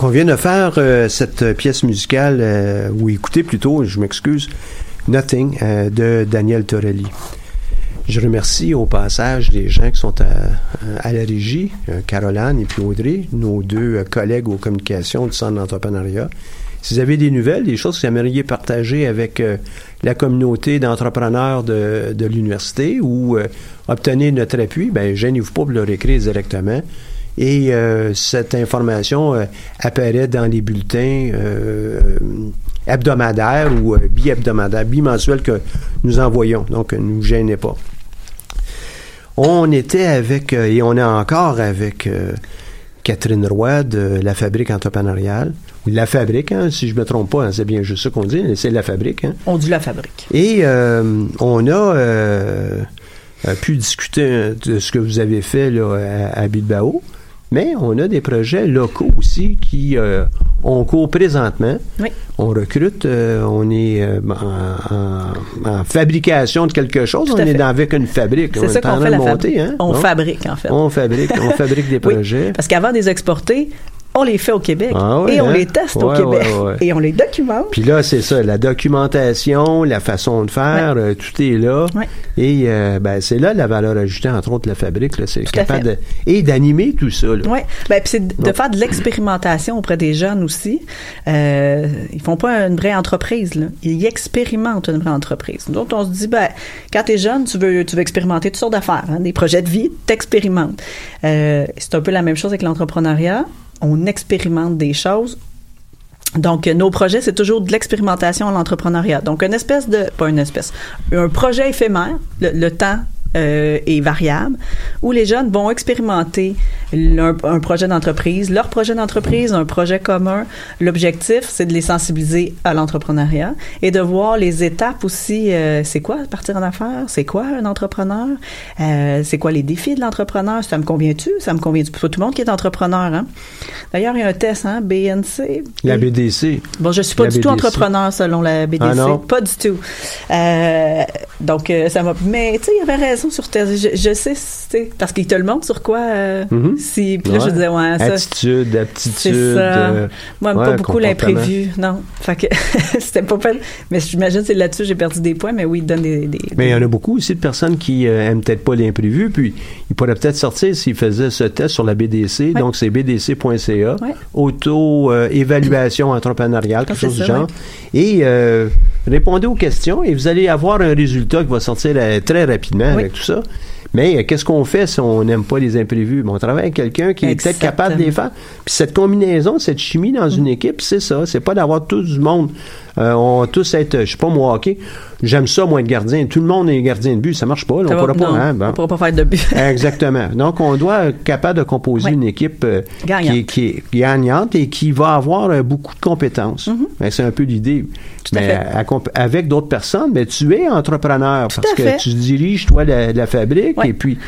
Donc, on vient de faire euh, cette pièce musicale, euh, ou écouter plutôt, je m'excuse, Nothing euh, de Daniel Torelli. Je remercie au passage les gens qui sont à, la régie, Caroline et puis Audrey, nos deux collègues aux communications du Centre d'entrepreneuriat, si vous avez des nouvelles, des choses que vous aimeriez partager avec euh, la communauté d'entrepreneurs de, de l'université ou euh, obtenir notre appui, ben gênez-vous pas pour leur écrire directement. Et euh, cette information euh, apparaît dans les bulletins euh, hebdomadaires ou bi-hebdomadaires, bimensuels que nous envoyons. Donc, ne vous gênez pas. On était avec, et on est encore avec Catherine Roy de la Fabrique entrepreneuriale. Ou la Fabrique, hein, si je me trompe pas, hein, c'est bien juste ça qu'on dit, c'est la Fabrique. Hein. On dit la fabrique. Et on a pu discuter de ce que vous avez fait là, à, à Bilbao, mais on a des projets locaux aussi qui euh, ont cours présentement. Oui. On recrute, euh, on est euh, en, en- en fabrication de quelque chose, Tout on est dans, avec une fabrique. C'est on ça est en qu'on train fait de la monter, hein? On fabrique, en fait. On fabrique, on fabrique des Oui, projets. Parce qu'avant de les exporter, on les fait au Québec Ah et on hein? les teste au Québec ouais, ouais. et on les documente. Puis là, c'est ça, la documentation, la façon de faire, euh, tout est là. Et euh, ben, c'est là la valeur ajoutée, entre autres, de la fabrique. Là, c'est capable de, et d'animer tout ça. Oui, ben, puis c'est de faire de l'expérimentation auprès des jeunes aussi. Euh, ils font pas une vraie entreprise, là. Ils expérimentent une vraie entreprise. Donc, on se dit, ben, quand t'es jeune, tu veux, tu veux expérimenter toutes sortes d'affaires, hein, des projets de vie, t'expérimentes. Euh, c'est un peu la même chose avec l'entrepreneuriat. On expérimente des choses. Donc, nos projets, c'est toujours de l'expérimentation à l'entrepreneuriat. Donc, une espèce de, pas une espèce, un projet éphémère, le temps euh, est variable, où les jeunes vont expérimenter un projet d'entreprise, leur projet d'entreprise, un projet commun. L'objectif, c'est de les sensibiliser à l'entrepreneuriat et de voir les étapes aussi. euh, c'est quoi partir en affaires? C'est quoi un entrepreneur? Euh, c'est quoi les défis de l'entrepreneur? Ça me convient-tu? Ça me convient-tu? Pas tout le monde qui est entrepreneur. Hein? D'ailleurs, il y a un test, hein? BNC. La BDC. Bon, je suis pas La du tout entrepreneur selon la BDC, Ah pas du tout. Donc euh, ça m'a. Mais tu sais, il avait raison sur tes. Je, je sais, sais, parce qu'il te le montre sur quoi. euh, Mhm. Si puis là Ouais. je disais ouais ça. Attitude, aptitude. C'est ça. euh, Moi, ouais, pas beaucoup l'imprévu, non. Fait que c'était pas peine. Mais j'imagine que c'est là-dessus j'ai perdu des points, mais oui, il donne des. des- Mais il y en a beaucoup aussi de personnes qui euh, aiment peut-être pas l'imprévu, puis ils pourraient peut-être sortir s'ils faisaient ce test sur la BDC. Ouais. Donc, c'est bdc.ca. Auto-évaluation entrepreneuriale, quelque c'est chose du ça, genre. Et euh, répondez aux questions et vous allez avoir un résultat qui va sortir euh, très rapidement Oui. Avec tout ça. Mais euh, qu'est-ce qu'on fait si on n'aime pas les imprévus? On travaille avec quelqu'un qui est peut-être capable de les faire. Puis cette combinaison, cette chimie dans une équipe, c'est ça. C'est pas d'avoir tout du monde. Euh, on va tous être, je sais pas moi, hockey. J'aime ça, moi, être gardien. Tout le monde est gardien de but. Ça marche pas. là. On pourra pas. hein, bon. on pourra pas faire de but. Exactement. Donc, on doit être capable de composer Ouais. une équipe euh, Gagnante. qui, est, qui est gagnante et qui va avoir euh, beaucoup de compétences. Ben, c'est un peu l'idée. Mm-hmm. À Mais à avec d'autres personnes, ben, tu es entrepreneur parce que fait. tu diriges, toi, la, la fabrique Ouais. et puis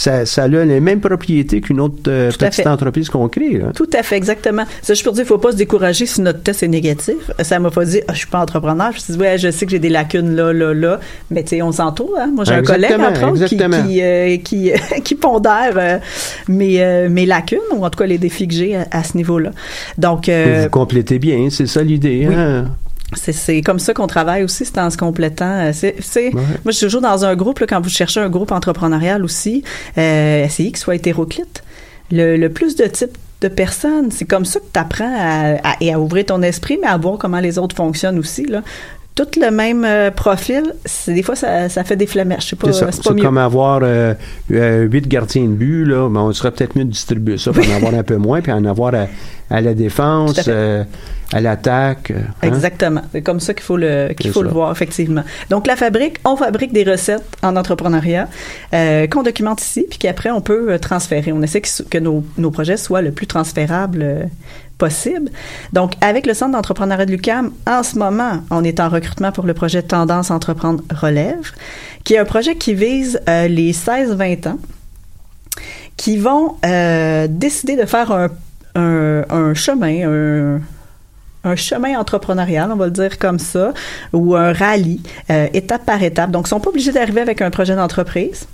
ça, ça a les mêmes propriétés qu'une autre euh, petite fait. entreprise qu'on crée. là. Tout à fait, exactement. Ça, je peux dire, il faut pas se décourager si notre test est négatif. Ça m'a pas dit, ah, je suis pas entrepreneur. Je me suis dit, ouais, je sais que j'ai des lacunes là, là, là. Mais tu sais, on s'entoure. Hein? Moi, j'ai un collègue, entre autres, qui, qui, euh, qui, qui pondère euh, mes, euh, mes lacunes, ou en tout cas les défis que j'ai à, à ce niveau-là. Donc, euh, vous complétez bien, c'est ça l'idée. oui. hein? C'est, c'est comme ça qu'on travaille aussi, c'est en se complétant. Euh, C'est, c'est- Ouais. Moi, je suis toujours dans un groupe, là, quand vous cherchez un groupe entrepreneurial aussi, euh, essayez qu'il soit hétéroclite. Le, le plus de types de personnes, c'est comme ça que tu apprends à, à- et à ouvrir ton esprit, mais à voir comment les autres fonctionnent aussi. Là. Tout le même euh, profil, des fois, ça, ça fait des flamèches. C'est pas, ça. pas mieux. comme avoir euh, euh, huit gardiens de but, là, mais on serait peut-être mieux de distribuer ça pour en avoir un peu moins, puis en avoir à, à la défense, à euh, à l'attaque. hein? Exactement. C'est comme ça qu'il faut le qu'il faut ça. le voir effectivement. Donc la fabrique, on fabrique des recettes en entrepreneuriat euh, qu'on documente ici, puis qu'après on peut transférer. On essaie que, que nos, nos projets soient le plus transférables euh, possible. Donc avec le centre d'entrepreneuriat de l'UCAM, en ce moment, on est en recrutement pour le projet Tendance entreprendre relève, qui est un projet qui vise euh, les 16-20 ans qui vont euh, décider de faire un, chemin, un, un chemin entrepreneurial, on va le dire comme ça, ou un rallye, euh, étape par étape. Donc, ils sont pas obligés d'arriver avec un projet d'entreprise.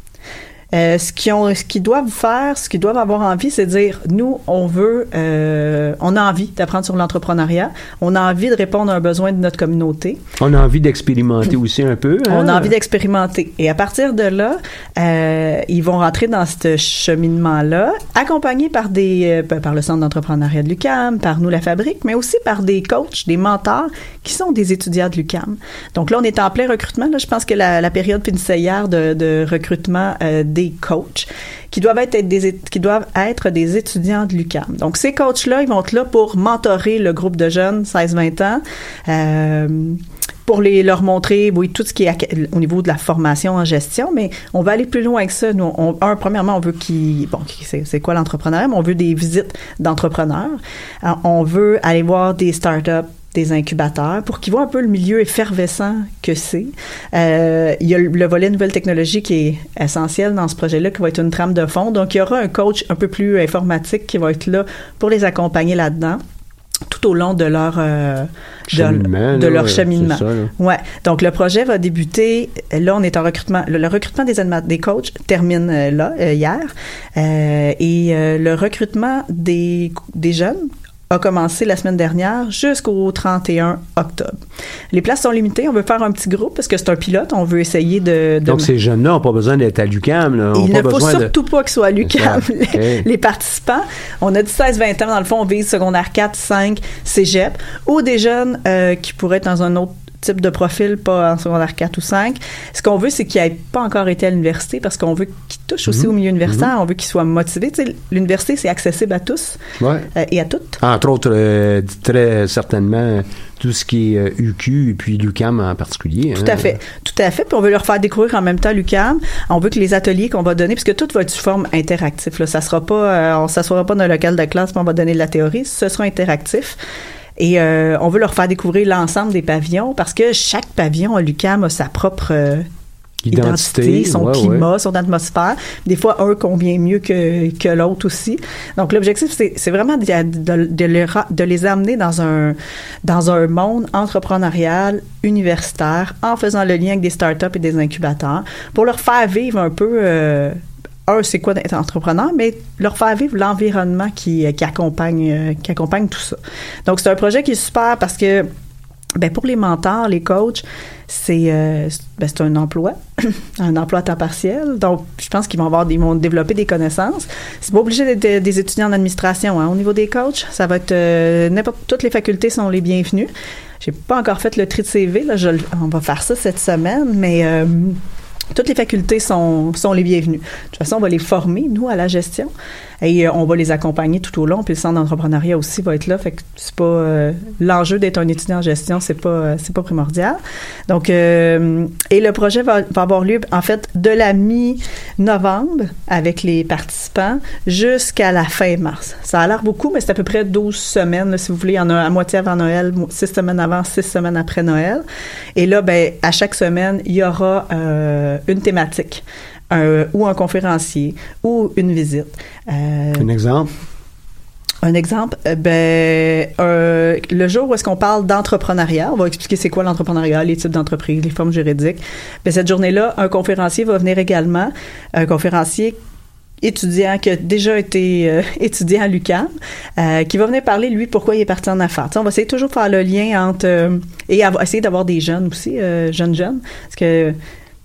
Euh, ce qu'ils ont, ce qu'ils doivent faire, ce qu'ils doivent avoir envie, c'est dire nous, on veut, euh, on a envie d'apprendre sur l'entrepreneuriat, on a envie de répondre à un besoin de notre communauté. On a envie d'expérimenter aussi un peu. hein? On a envie d'expérimenter. Et à partir de là, euh, ils vont rentrer dans ce cheminement-là, accompagnés par des, euh, par le Centre d'entrepreneuriat de l'UCAM, par nous la fabrique, mais aussi par des coachs, des mentors qui sont des étudiants de l'UCAM. Donc là, on est en plein recrutement. Là, je pense que la, la période pénitentiaire de, de recrutement euh, des coachs qui doivent être des qui doivent être des étudiants de l'UCAM. Donc ces coachs là, ils vont être là pour mentorer le groupe de jeunes 16-20 ans. Euh, pour les leur montrer oui tout ce qui est au niveau de la formation en gestion mais on va aller plus loin que ça nous un premièrement on veut qu'ils bon c'est quoi l'entrepreneuriat? Mais on veut des visites d'entrepreneurs Alors, on veut aller voir des startups des incubateurs pour qu'ils voient un peu le milieu effervescent que c'est. Euh, il y a le, le volet nouvelles technologies qui est essentiel dans ce projet-là, qui va être une trame de fond. Donc, il y aura un coach un peu plus informatique qui va être là pour les accompagner là-dedans tout au long de leur euh, Cheminement, de, là, leur cheminement. ça. Ouais. Donc le projet va débuter. Là, on est en recrutement. Le, le recrutement des des coachs termine euh, là euh, hier, et le recrutement des des jeunes a commencé la semaine dernière jusqu'au 31 octobre. Les places sont limitées. On veut faire un petit groupe parce que c'est un pilote. On veut essayer de. de Donc, ces jeunes-là n'ont pas besoin d'être à. Là, ont il pas ne faut de- surtout pas qu'ils soient à ça. les, participants. On a dit 16-20 ans, dans le fond, on vise secondaire 4, 5, cégep, ou des jeunes euh, qui pourraient être dans un autre type de profil, pas en secondaire 4 ou 5. Ce qu'on veut, c'est qu'ils n'aient pas encore été à l'université parce qu'on veut qu'ils touchent aussi Mhm. au milieu universitaire, on veut qu'ils soient motivés. Tu sais, l'université, c'est accessible à tous Ouais. euh, et à toutes. Entre autres, euh, très certainement, tout ce qui est euh, UQ et puis l'UQAM en particulier. Tout à fait. Tout à fait. Puis on veut leur faire découvrir en même temps l'UCAM. On veut que les ateliers qu'on va donner, puisque tout va être sous forme interactif. Là, ça sera pas, euh, on s'assoira pas dans un local de classe, puis on va donner de la théorie. Ce sera interactif. Et euh, on veut leur faire découvrir l'ensemble des pavillons parce que chaque pavillon à l'UCAM a sa propre euh, Identité, identité, son ouais, climat, son atmosphère. Des fois, un convient mieux que, que l'autre aussi. Donc, l'objectif, c'est c'est vraiment de, de, de les, de les amener dans un, dans un monde entrepreneurial, universitaire, en faisant le lien avec des startups et des incubateurs, pour leur faire vivre un peu... euh, un, c'est quoi d'être entrepreneur, mais leur faire vivre l'environnement accompagne euh, qui accompagne tout ça. Donc c'est un projet qui est super parce que ben pour les mentors, les coachs, c'est euh, ben, un emploi, un emploi à temps partiel. Donc je pense qu'ils vont avoir vont développer des connaissances. C'est pas obligé d'être des- étudiants en administration. Hein. Au niveau des coachs, ça va être euh, n'importe toutes les facultés sont les bienvenues. J'ai pas encore fait le tri de CV. Là, je on va faire ça cette semaine, mais euh, toutes les facultés sont, sont les bienvenues. De toute façon, on va les former, nous, à la gestion. Et euh, on va les accompagner tout au long. Puis le centre d'entrepreneuriat aussi va être là. Fait que c'est pas euh, l'enjeu d'être un étudiant en gestion, c'est pas euh, c'est pas primordial. Donc euh, et le projet va, va avoir lieu en fait de la mi-novembre avec les participants jusqu'à la fin mars. Ça a l'air beaucoup, mais c'est à peu près 12 semaines, là, si vous voulez. Il y en a à moitié avant Noël, 6 semaines avant, 6 semaines après Noël. Et là, ben, à chaque semaine, il y aura euh, une thématique. Un- ou un conférencier, ou une visite. Euh, Un exemple? un exemple, euh, ben, euh, le jour où est-ce qu'on parle d'entrepreneuriat, on va expliquer c'est quoi l'entrepreneuriat, les types d'entreprises, les formes juridiques. Ben, cette journée-là, un conférencier va venir également, un conférencier étudiant qui a déjà été euh, étudiant à l'UQAM, euh, qui va venir parler, lui, pourquoi il est parti en affaires. Tu sais, on va essayer toujours de faire le lien entre... euh, et avoir- essayer d'avoir des jeunes aussi, euh, jeunes jeunes, parce que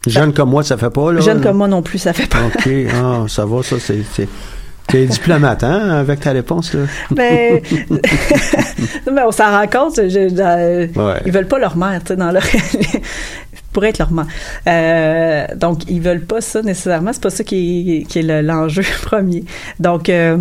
Jeunes comme moi, ça fait pas, là? jeunes comme moi non plus, ça fait pas... OK. Ah, ça va, ça, c'est... T'es diplomate, hein, avec ta réponse, là? mais, Non, mais on s'en rend compte. je- Ouais. Ils veulent pas leur mère, tu sais, dans leur. pour être leur mère. Euh, donc, ils veulent pas ça nécessairement. C'est pas ça qui est, qui est le- l'enjeu premier. Donc, euh,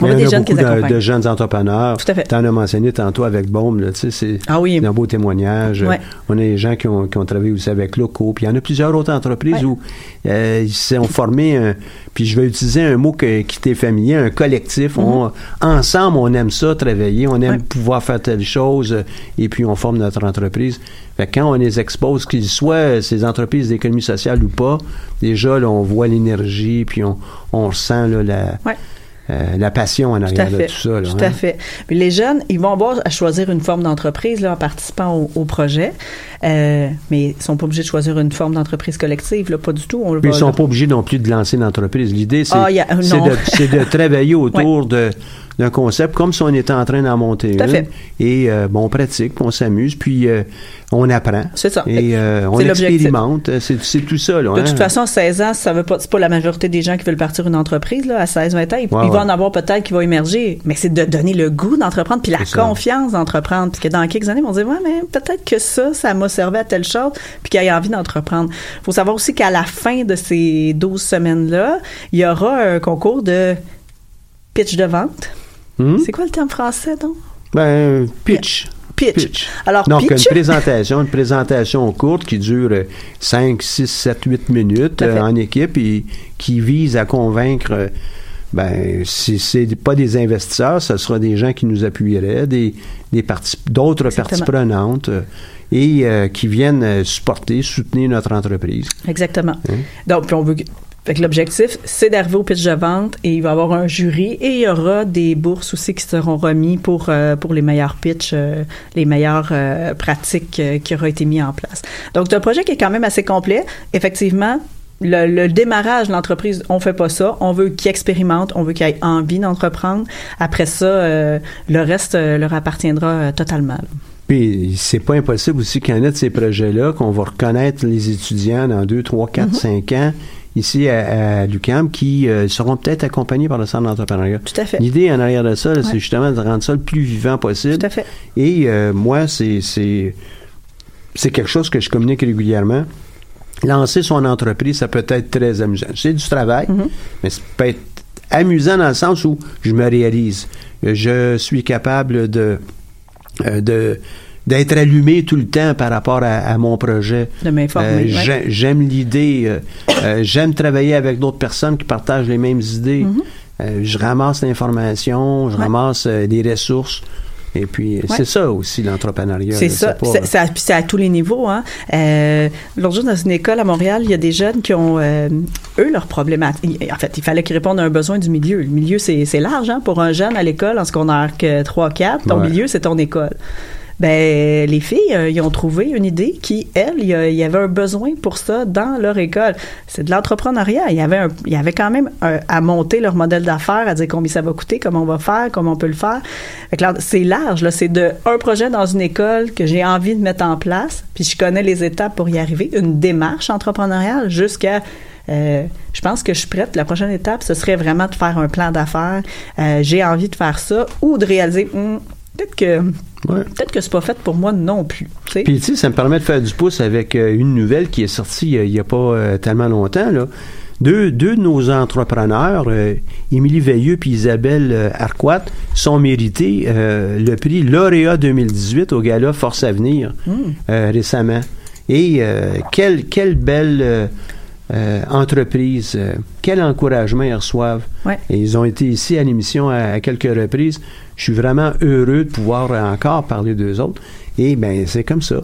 on a des jeunes qui de, de jeunes entrepreneurs. Tout à fait. Tu en as mentionné tantôt avec Baume, là, tu sais, c'est Ah oui. un beau témoignage. Ouais. On a des gens qui ont, qui ont travaillé aussi avec Loco, puis il y en a plusieurs autres entreprises Ouais. où euh, ils se sont formés, un- puis je vais utiliser un mot que- qui t'est familier, un collectif. On, ensemble, on aime ça, travailler, on aime Mm-hmm. Ouais. pouvoir faire telle chose, euh, et puis on forme notre entreprise. Fait que quand on les expose, qu'ils soient euh, ces entreprises d'économie sociale ou pas, déjà, là, on voit l'énergie, puis on, on ressent là, la... Euh, la passion en Tout à arrière de fait. tout ça. là, Tout hein. à fait. Puis les jeunes, ils vont avoir à choisir une forme d'entreprise là, en participant au, au projet, euh, mais ils sont pas obligés de choisir une forme d'entreprise collective, là, pas du tout. On Puis ils sont pas obligés non plus de lancer une entreprise. L'idée, c'est Ah, de, c'est de travailler autour de d'un concept comme si on était en train d'en monter Tout à une. fait. Et euh, bon, on pratique, puis on s'amuse, puis euh, on apprend. C'est ça. Et euh, on expérimente. C'est tout ça. Là, De hein? toute façon, 16 ans, ça veut pas, c'est pas la majorité des gens qui veulent partir une entreprise, là, à 16, 20 ans. Il, Ouais, il va en avoir peut-être qui va émerger, mais c'est de donner le goût d'entreprendre puis la confiance d'entreprendre. Puis que dans quelques années, ils vont dire, ouais, mais peut-être que ça, ça m'a servi à telle chose, puis qu'il ait envie d'entreprendre. faut savoir aussi qu'à la fin de ces 12 semaines-là, il y aura un concours de pitch de vente. Hmm? C'est quoi le terme français, donc? Ben, pitch. Pitch. Pitch. Alors, Donc, pitch, une présentation, une présentation courte qui dure euh, 5, 6, 7, 8 minutes euh, en équipe et qui vise à convaincre, euh, ben, si c'est pas des investisseurs, ce sera des gens qui nous appuieraient, des, parties, d'autres parties prenantes euh, et euh, qui viennent euh, supporter, soutenir notre entreprise. Exactement. Hein? Donc, puis on veut. Fait que l'objectif, c'est d'arriver au pitch de vente et il va y avoir un jury et il y aura des bourses aussi qui seront remis pour, euh, pour les meilleurs pitchs, euh, les meilleures euh, pratiques euh, qui auraient été mis en place. Donc, c'est un projet qui est quand même assez complet. Effectivement, le, le démarrage de l'entreprise, on fait pas ça. On veut qu'ils expérimentent, on veut qu'ils aient envie d'entreprendre. Après ça, euh, le reste euh, leur appartiendra euh, totalement. là. Puis c'est pas impossible aussi qu'il y en ait de ces projets-là, qu'on va reconnaître les étudiants dans 2, 3, 4, Mhm. 5 ans ici à, à l'UQAM qui euh, seront peut-être accompagnés par le centre d'entrepreneuriat. Tout à fait. L'idée en arrière de ça, Ouais. c'est justement de rendre ça le plus vivant possible. Tout à fait. Et euh, moi, c'est c'est quelque chose que je communique régulièrement. Lancer son entreprise, ça peut être très amusant. C'est du travail, Mhm. mais ça peut être amusant dans le sens où je me réalise. Je suis capable de euh, de d'être allumé tout le temps par rapport à, à mon projet. De m'informer. Euh, ouais. J'aime l'idée. euh, euh, J'aime travailler avec d'autres personnes qui partagent les mêmes idées. Mhm. Je ramasse l'information, je Ouais. ramasse des ressources. Et puis, c'est ça aussi l'entrepreneuriat. C'est ça. c'est- ça- puis c'est à tous les niveaux. Hein. Euh, L'autre jour, dans une école à Montréal, il y a des jeunes qui ont, euh, eux, leur problématique. En fait, il fallait qu'ils répondent à un besoin du milieu. Le milieu, c'est large hein, pour un jeune à l'école, en secondaire que 3-4. Ton Ouais. milieu, c'est ton école. Ben, les filles, euh, ils ont trouvé une idée qui, elles, il y, avait un besoin pour ça dans leur école. C'est de l'entrepreneuriat. Il y avait, il y avait quand même à monter leur modèle d'affaires, à dire combien ça va coûter, comment on va faire, comment on peut le faire. C'est large. Là, c'est de un projet dans une école que j'ai envie de mettre en place, puis je connais les étapes pour y arriver, une démarche entrepreneuriale jusqu'à euh, je pense que je suis prête. La prochaine étape, ce serait vraiment de faire un plan d'affaires. Euh, j'ai envie de faire ça ou de réaliser Hum, peut-être que Ouais. peut-être que c'est pas fait pour moi non plus. Puis, tu sais, ça me permet de faire du pouce avec euh, une nouvelle qui est sortie euh, il n'y a pas euh, tellement longtemps. Là. Deux, deux de nos entrepreneurs, Émilie Veilleux et Isabelle Arquat, sont mérités le prix Lauréat 2018 au Gala Force Avenir euh, récemment. Et quelle, quelle belle euh, euh, entreprise, euh, quel encouragement ils reçoivent. Ouais. Et ils ont été ici à l'émission à, à quelques reprises. Je suis vraiment heureux de pouvoir encore parler d'eux autres. Et ben c'est comme ça.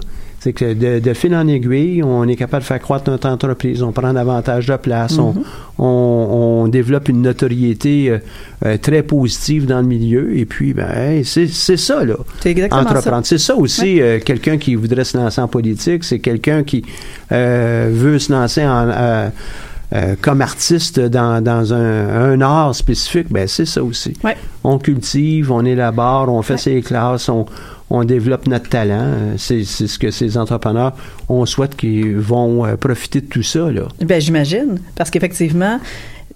C'est que de, de fil en aiguille, on est capable de faire croître notre entreprise, on prend davantage de place, on, on, on développe une notoriété euh, euh, très positive dans le milieu. Et puis, ben, hey, c'est c'est ça, là. C'est exactement Entreprendre. C'est ça aussi, euh, quelqu'un qui voudrait se lancer en politique, c'est quelqu'un qui euh, veut se lancer en, euh, euh, comme artiste dans, dans un, un art spécifique. Ben, c'est ça aussi. Ouais. On cultive, on élabore, on fait Ouais. ses classes, on, on développe notre talent. Euh, C'est ce que ces entrepreneurs, on souhaite qu'ils vont euh, profiter de tout ça, là. Ben, j'imagine. Parce qu'effectivement,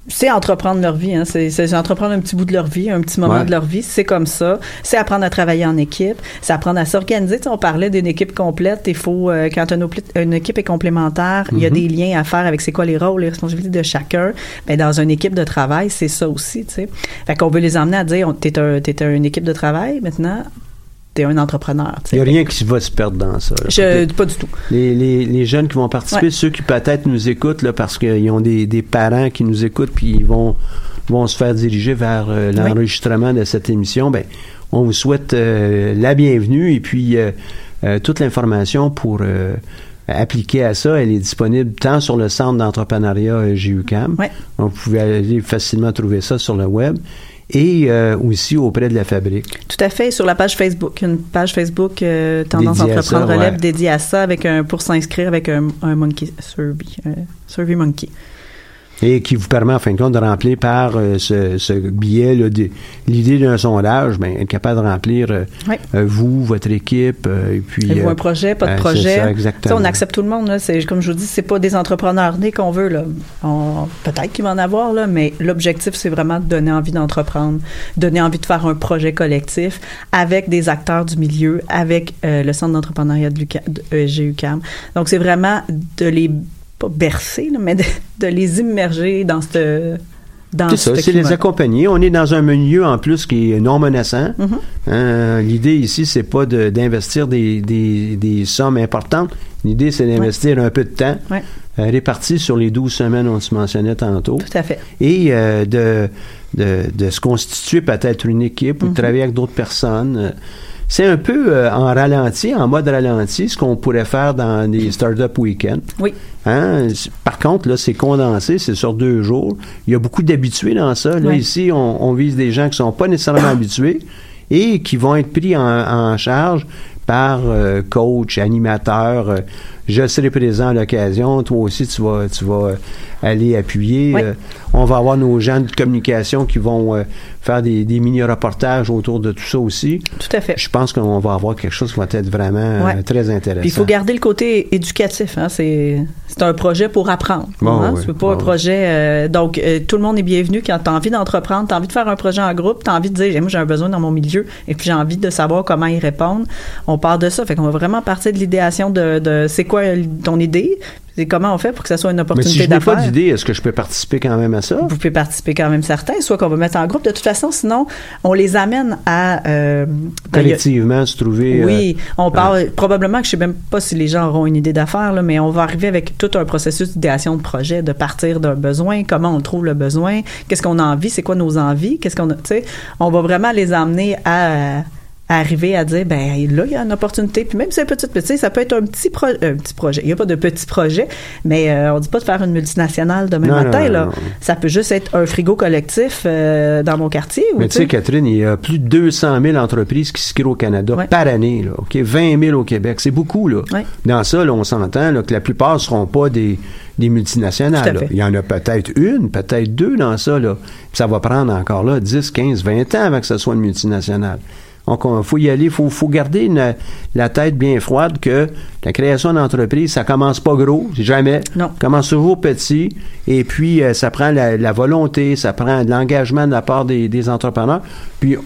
c'est entreprendre leur vie. Hein. C'est, entreprendre un petit bout de leur vie, un petit moment Ouais. de leur vie. C'est comme ça. C'est apprendre à travailler en équipe. C'est apprendre à s'organiser. Tu sais, on parlait d'une équipe complète. Il faut, euh, quand une, équipe est complémentaire, il y a Mhm. des liens à faire avec c'est quoi les rôles, les responsabilités de chacun. Ben, dans une équipe de travail, c'est ça aussi. Tu sais. Fait qu'on veut les emmener à dire, t'es, un, t'es une équipe de travail maintenant. T'es un entrepreneur. Il n'y a rien qui va se perdre dans ça. là. Je, pas du tout. Les, les, les jeunes qui vont participer, Ouais. ceux qui peut-être nous écoutent là, parce qu'ils ont des, des parents qui nous écoutent puis ils vont, vont se faire diriger vers euh, Oui. l'enregistrement de cette émission, ben, on vous souhaite euh, la bienvenue et puis euh, euh, toute l'information pour euh, appliquer à ça, elle est disponible tant sur le centre d'entrepreneuriat JUCAM. Ouais. Donc, vous pouvez aller facilement trouver ça sur le web. Et euh, aussi auprès de la fabrique. Tout à fait, sur la page Facebook, une page Facebook euh, Tendance Dédiée à Entreprendre ça, Relève ouais. dédiée à ça avec un pour s'inscrire avec un, un monkey survey, euh, survey monkey. Et qui vous permet, en fin de compte, de remplir par euh, ce, ce billet l'idée d'un sondage, ben, être capable de remplir euh, Oui. euh, vous, votre équipe, euh, et puis... Avez-vous euh, un projet, pas de c'est projet? ça, exactement. on accepte tout le monde. Là. C'est, comme je vous dis, c'est pas des entrepreneurs nés qu'on veut. Là. On- peut-être qu'il va en avoir, là, mais l'objectif, c'est vraiment de donner envie d'entreprendre, donner envie de faire un projet collectif avec des acteurs du milieu, avec euh, le Centre d'entrepreneuriat de, l'UQAM- de ESG-UQAM. Donc, c'est vraiment de les, pas bercer, là, mais de, de les immerger dans ce dans C'est ça, ce c'est les accompagner. On est dans un milieu en plus qui est non menaçant. Mhm. Hein, L'idée ici, c'est pas de- d'investir des, des, des sommes importantes. L'idée, c'est d'investir un peu de temps, Ouais. euh, réparti sur les 12 semaines, on se mentionnait tantôt, Tout à fait. et euh, de, de, de se constituer peut-être une équipe ou de Mhm. travailler avec d'autres personnes. Euh, C'est un peu euh, en ralenti, en mode ralenti, ce qu'on pourrait faire dans des Startup Weekends. Oui. Hein? Par contre, là, c'est condensé, c'est sur deux jours. Il y a beaucoup d'habitués dans ça. Là, ici, on, on vise des gens qui sont pas nécessairement habitués et qui vont être pris en, en charge par euh, coach, animateur. euh, je serai présent à l'occasion. Toi aussi, tu vas, tu vas euh, aller appuyer. Euh, on va avoir nos gens de communication qui vont euh, faire des, des mini-reportages autour de tout ça aussi. Tout à fait. Je pense qu'on va avoir quelque chose qui va être vraiment euh, Ouais. très intéressant. Puis il faut garder le côté éducatif. Hein? C'est, c'est un projet pour apprendre. Bon, hein? oui. C'est pas Bon, un projet. euh, donc, euh, tout le monde est bienvenu quand tu as envie d'entreprendre, tu as envie de faire un projet en groupe, tu as envie de dire, moi, j'ai un besoin dans mon milieu et puis j'ai envie de savoir comment y répondre. On part de ça. Fait qu'on va vraiment partir de l'idéation de, de c'est quoi ton idée, c'est comment on fait pour que ça soit une Mais opportunité si je n'ai pas d'affaires? d'idée, est-ce que je peux participer quand même à ça? Vous pouvez participer quand même certains, soit qu'on va mettre en groupe. De toute façon, sinon, on les amène à... euh, ben, Collectivement, se trouver. euh, oui, on parle probablement que je sais même pas si les gens auront une idée d'affaires, là, mais on va arriver avec tout un processus d'idéation de projet, de partir d'un besoin, comment on trouve le besoin, qu'est-ce qu'on a envie, c'est quoi nos envies, qu'est-ce qu'on a, tu sais, on va vraiment les amener à arriver à dire ben là il y a une opportunité puis même si c'est petit petit ça peut être un petit pro- un petit projet il y a pas de petit projet mais euh, on dit pas de faire une multinationale demain Non, matin non, là non, ça peut juste être un frigo collectif euh, dans mon quartier Mais tu sais, Catherine, il y a plus de 200 000 entreprises qui se créent au Canada Ouais. par année. Là, OK? 20 000 au Québec. C'est beaucoup. Là. Ouais. Dans ça, là, on s'entend que la plupart ne seront pas des, des multinationales. Là. Il y en a peut-être une, peut-être deux dans ça. Là. Puis ça va prendre encore là 10, 15, 20 ans avant que ce soit une multinationale. Donc, il faut y aller, il faut, faut garder une- la tête bien froide que la création d'entreprise, ça commence pas gros, jamais. Non. Ça commence toujours petit. Et puis, euh, ça prend la, la volonté, ça prend de l'engagement de la part des, des entrepreneurs. Puis,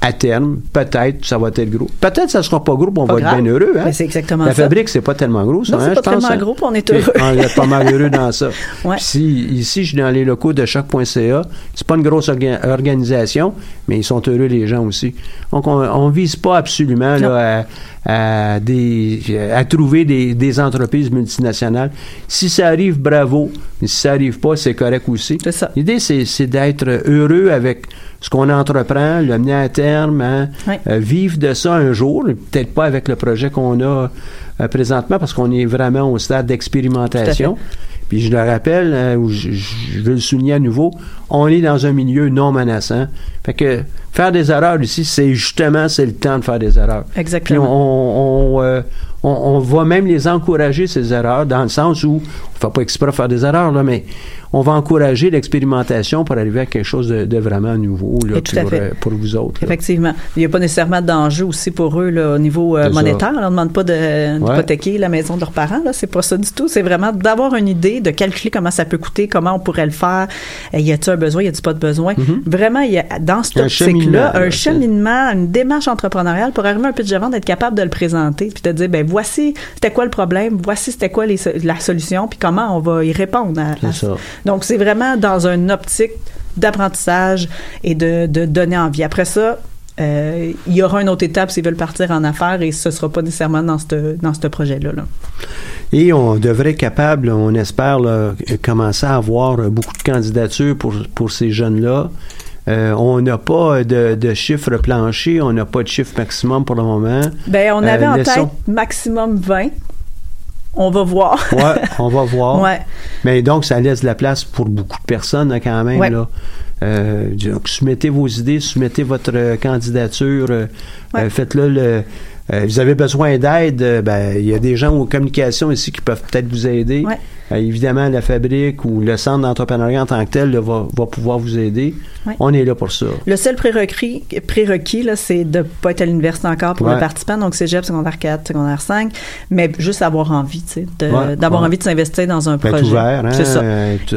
à terme, peut-être, ça va être gros. Peut-être, ça sera pas gros, on Pas va grave. être bien heureux. Hein? C'est exactement la ça. fabrique, c'est pas tellement gros, ça. Non, hein, pas je tellement hein? gros, on est heureux. On est pas mal heureux dans ça. Ouais. Si, ici, je suis dans les locaux de choc.ca. C'est pas une grosse orga- organisation, mais ils sont heureux, les gens aussi. Donc, on, on vise pas absolument là, à, à des, à trouver des, des entreprises multinationales. Si ça arrive, bravo. Mais si ça arrive pas, c'est correct aussi. C'est ça. L'idée, c'est, c'est d'être heureux avec ce qu'on entreprend, le mener à terme, hein, Ouais. euh, vivre de ça un jour, peut-être pas avec le projet qu'on a euh, présentement, parce qu'on est vraiment au stade d'expérimentation. Puis je le rappelle, euh, ou je, je veux le souligner à nouveau, on est dans un milieu non menaçant. Fait que faire des erreurs ici, c'est justement c'est le temps de faire des erreurs. Puis Exactement. on, on, euh, on, on va même les encourager, ces erreurs, dans le sens où, on ne fait pas exprès faire des erreurs, là, mais on va encourager l'expérimentation pour arriver à quelque chose de, de vraiment nouveau là, pour, euh, pour vous autres. là. Effectivement. Il n'y a pas nécessairement d'enjeu aussi pour eux là, au niveau euh, monétaire. On ne demande pas de- d'hypothéquer la maison de leurs parents. Là. C'est pas ça du tout. C'est vraiment d'avoir une idée, de calculer comment ça peut coûter, comment on pourrait le faire. Y a-t-il un besoin, y a-t-il pas de besoin? Vraiment, il y a dans Mm-hmm. Cheminement, optique-là, là, un cheminement, une démarche entrepreneuriale pour arriver à un pitch de vente, être capable de le présenter, puis de dire, ben voici c'était quoi le problème, voici c'était quoi les la solution, puis comment on va y répondre. à- ça. Donc, c'est vraiment dans une optique d'apprentissage et de, de donner envie. Après ça, euh, il y aura une autre étape s'ils veulent partir en affaires et ce sera pas nécessairement dans ce dans projet-là. là. Et on devrait être capable, on espère, là, commencer à avoir beaucoup de candidatures pour, pour ces jeunes-là. Euh, on n'a pas de, de chiffre plancher, on n'a pas de chiffre maximum pour le moment. Ben, on Euh, avait en laissons- tête maximum 20. On va voir. Ouais, on va voir. Ouais. Mais donc, ça laisse de la place pour beaucoup de personnes là, quand même. Ouais. Là. Euh, donc, soumettez vos idées, soumettez votre euh, candidature, euh, Ouais. euh, faites-le. Le, vous avez besoin d'aide, ben, il y a des gens aux communications ici qui peuvent peut-être vous aider. Ouais. Évidemment, la fabrique ou le centre d'entrepreneuriat en tant que tel là, va, va pouvoir vous aider. Ouais. On est là pour ça. Le seul prérequis, prérequis là, c'est de pas être à l'université encore pour le participant, donc cégep, secondaire 4, secondaire 5, mais juste avoir envie, d'avoir envie de s'investir dans un projet. Ouvert, hein, C'est ça.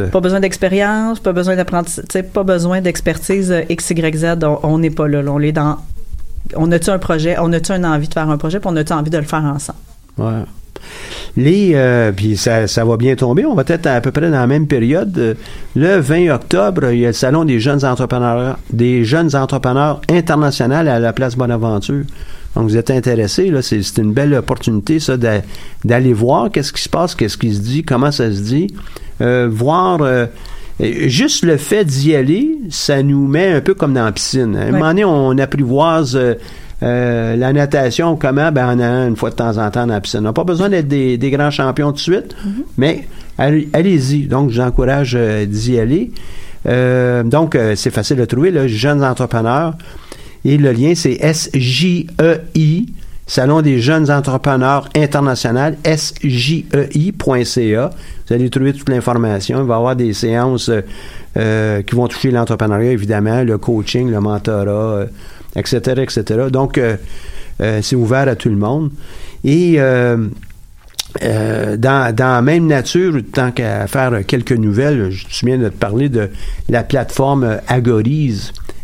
Pas besoin d'expérience, pas besoin d'apprentissage, pas besoin d'expertise euh, X, Y, Z. On- n'est pas là. On est dans. On a-tu un projet? On a-tu une envie de faire un projet? Puis on a-tu envie de le faire ensemble? Ouais. Les, euh, puis ça, ça va bien tomber. On va être à peu près dans la même période. Le 20 octobre, il y a le salon des jeunes entrepreneurs, des jeunes entrepreneurs internationaux à la place Bonaventure. Donc, vous êtes intéressé, là, c'est c'est une belle opportunité, ça, d'a- d'aller voir qu'est-ce qui se passe, qu'est-ce qui se dit, comment ça se dit, Euh, voir. Juste le fait d'y aller, ça nous met un peu comme dans la piscine. À un Ouais. moment donné, on apprivoise euh, euh, la natation, comment? Ben, en allant une fois de temps en temps dans la piscine. On n'a pas besoin d'être des, des grands champions tout de suite, mais allez- allez-y. Donc, je vous encourage euh, d'y aller. Euh, donc, euh, c'est facile de trouver, là, Jeunes Entrepreneurs. Et le lien, c'est SJEI, Salon des Jeunes Entrepreneurs International, sjei.ca. Vous allez trouver toute l'information. Il va y avoir des séances euh, euh, qui vont toucher l'entrepreneuriat, évidemment, le coaching, le mentorat, euh, etc., etc. Donc, euh, euh, c'est ouvert à tout le monde. Et euh, dans, dans la même nature, tant qu'à faire quelques nouvelles, je me souviens de te parler de la plateforme euh,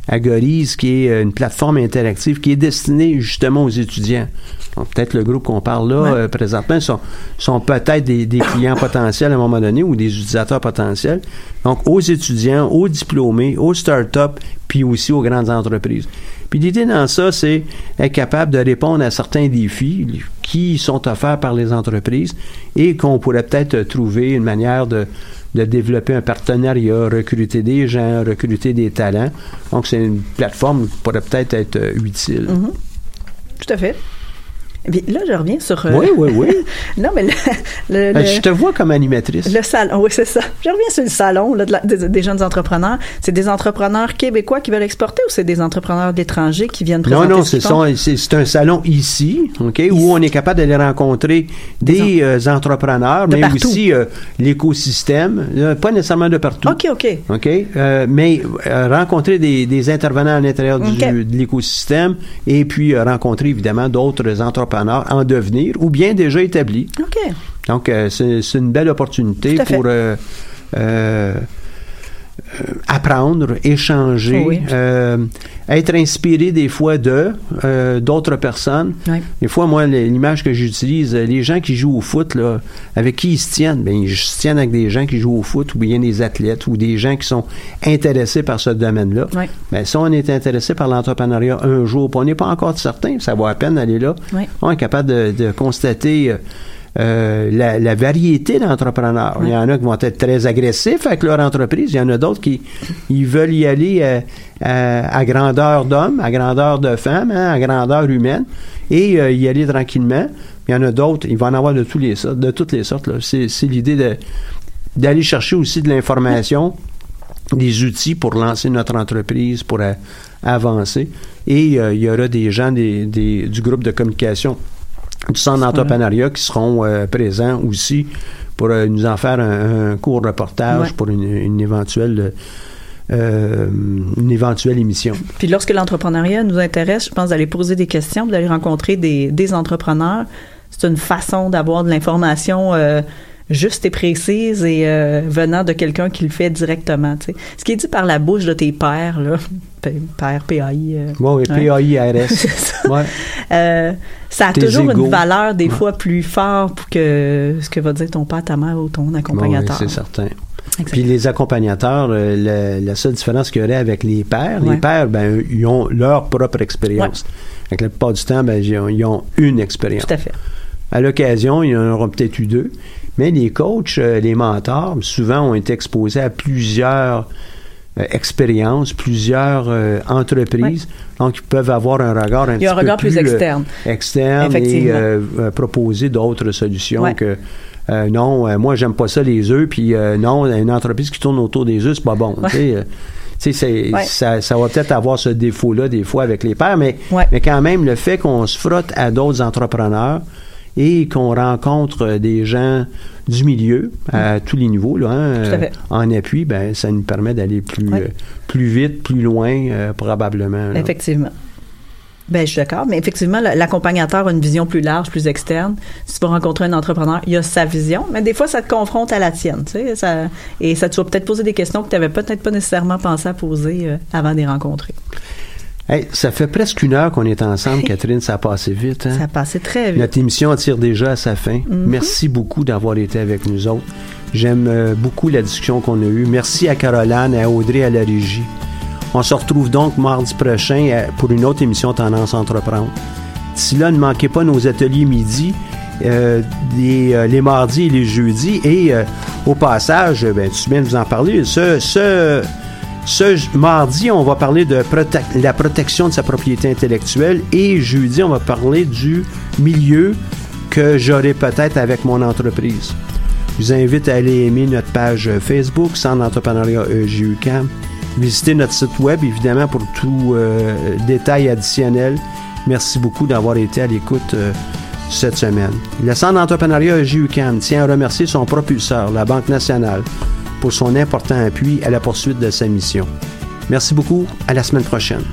Agorize, qui est euh, une plateforme interactive qui est destinée justement aux étudiants. Donc, peut-être le groupe qu'on parle là Ouais. euh, présentement sont, sont peut-être des, des clients potentiels à un moment donné ou des utilisateurs potentiels. Donc, aux étudiants, aux diplômés, aux startups, puis aussi aux grandes entreprises. Puis l'idée dans ça, c'est être capable de répondre à certains défis qui sont offerts par les entreprises et qu'on pourrait peut-être trouver une manière de, de développer un partenariat, recruter des gens, recruter des talents. Donc, c'est une plateforme qui pourrait peut-être être euh, utile. Mhm. Tout à fait. Puis là, je reviens sur. euh, Oui, oui, oui. non, mais le, le- Ben, le- Je te vois comme animatrice. Le salon, oui, c'est ça. Je reviens sur le salon là, de la- des, des jeunes entrepreneurs. C'est des entrepreneurs québécois qui veulent exporter ou c'est des entrepreneurs d'étrangers qui viennent Non, présenter non, ce c'est un salon ici, OK, où on est capable d'aller rencontrer des euh, entrepreneurs, De mais partout. aussi euh, l'écosystème, euh, pas nécessairement de partout. OK, OK. OK? Mais rencontrer des, des intervenants à l'intérieur de l'écosystème et puis rencontrer évidemment d'autres entrepreneurs en devenir ou bien déjà établis. OK. Donc, euh, c'est une belle opportunité pour euh, euh, apprendre, échanger, Oui. euh, être inspiré des fois de euh, d'autres personnes. Des fois, moi, l'image que j'utilise, euh, les gens qui jouent au foot, là, avec qui ils se tiennent? Ben, ils se tiennent avec des gens qui jouent au foot ou bien des athlètes ou des gens qui sont intéressés par ce domaine-là. Ben, si on est intéressé par l'entrepreneuriat un jour, puis on n'est pas encore certain, ça vaut à peine d'aller là, on est capable de, de constater euh, euh, la, la variété d'entrepreneurs. Il y en a qui vont être très agressifs avec leur entreprise. Il y en a d'autres qui ils veulent y aller euh, à, à grandeur d'homme, à grandeur de femme, hein, à grandeur humaine, et euh, y aller tranquillement. Il y en a d'autres, il va en avoir de, tous les sortes, de toutes les sortes. C'est l'idée d'aller chercher aussi de l'information, des outils pour lancer notre entreprise, pour euh, avancer. Et euh, il y aura des gens des, des- du groupe de communication du centre d'entrepreneuriat qui seront euh, présents aussi pour euh, nous en faire un, un court reportage Ouais. pour une, une éventuelle euh, une éventuelle émission. Puis lorsque l'entrepreneuriat nous intéresse, je pense d'aller poser des questions, d'aller rencontrer des, des entrepreneurs. C'est une façon d'avoir de l'information juste et précise et euh, venant de quelqu'un qui le fait directement. Ce qui est dit par la bouche de tes pères, là, P- père, PAI. euh, Oui. PAIRS. C'est ça. Ouais. Euh, ça a Tes toujours égaux. une valeur des Ouais. fois plus fort pour que ce que va dire ton père, ta mère ou ton Oui, accompagnateur. c'est certain. Puis les accompagnateurs, la, la seule différence qu'il y aurait avec les pères, Ouais. les pères, ben, ils ont leur propre expérience. Avec la plupart du temps, ben, ils ont, ils ont une expérience. Tout à fait. À l'occasion, il y en aura peut-être eu deux. Mais les coachs, euh, les mentors, souvent ont été exposés à plusieurs euh, expériences, plusieurs euh, entreprises. Donc, ils peuvent avoir un regard un Il y a un petit peu regard plus externe. externe et euh, proposer d'autres solutions que non, moi j'aime pas ça les œufs, puis non, une entreprise qui tourne autour des œufs, c'est pas bon. tu sais, ça, ça va peut-être avoir ce défaut-là des fois avec les pères, mais, mais quand même, le fait qu'on se frotte à d'autres entrepreneurs et qu'on rencontre euh, des gens du milieu à tous les niveaux, là, hein, Mm. Tout à euh, fait. en appui, ben, ça nous permet d'aller plus, euh, plus vite, plus loin, probablement. là. Effectivement. Ben, je suis d'accord, mais effectivement, l'accompagnateur a une vision plus large, plus externe. Si tu vas rencontrer un entrepreneur, il a sa vision, mais des fois, ça te confronte à la tienne, tu sais, ça, et ça te va peut-être poser des questions que tu n'avais peut-être pas nécessairement pensé à poser euh, avant de les rencontrer. Hey, ça fait presque une heure qu'on est ensemble, Catherine, ça a passé vite. hein? Ça a passé très vite. Notre émission tire déjà à sa fin. Mhm. Merci beaucoup d'avoir été avec nous autres. J'aime euh, beaucoup la discussion qu'on a eue. Merci à Caroline à Audrey à la régie. On se retrouve donc mardi prochain euh, pour une autre émission Tendance Entreprendre. D'ici là, ne manquez pas nos ateliers midi, euh, les, euh, les mardis et les jeudis. Et euh, au passage, ben, tu viens de vous en parler, ce, ce, ce mardi, on va parler de la protection de sa propriété intellectuelle et jeudi, on va parler du milieu que j'aurai peut-être avec mon entreprise. Je vous invite à aller aimer notre page Facebook, Centre d'entrepreneuriat EJUCAM. Visitez notre site web, évidemment, pour tout euh, détail additionnel. Merci beaucoup d'avoir été à l'écoute euh, cette semaine. Le Centre d'entrepreneuriat EJUCAM tient à remercier son propulseur, la Banque nationale, pour son important appui à la poursuite de sa mission. Merci beaucoup. À la semaine prochaine.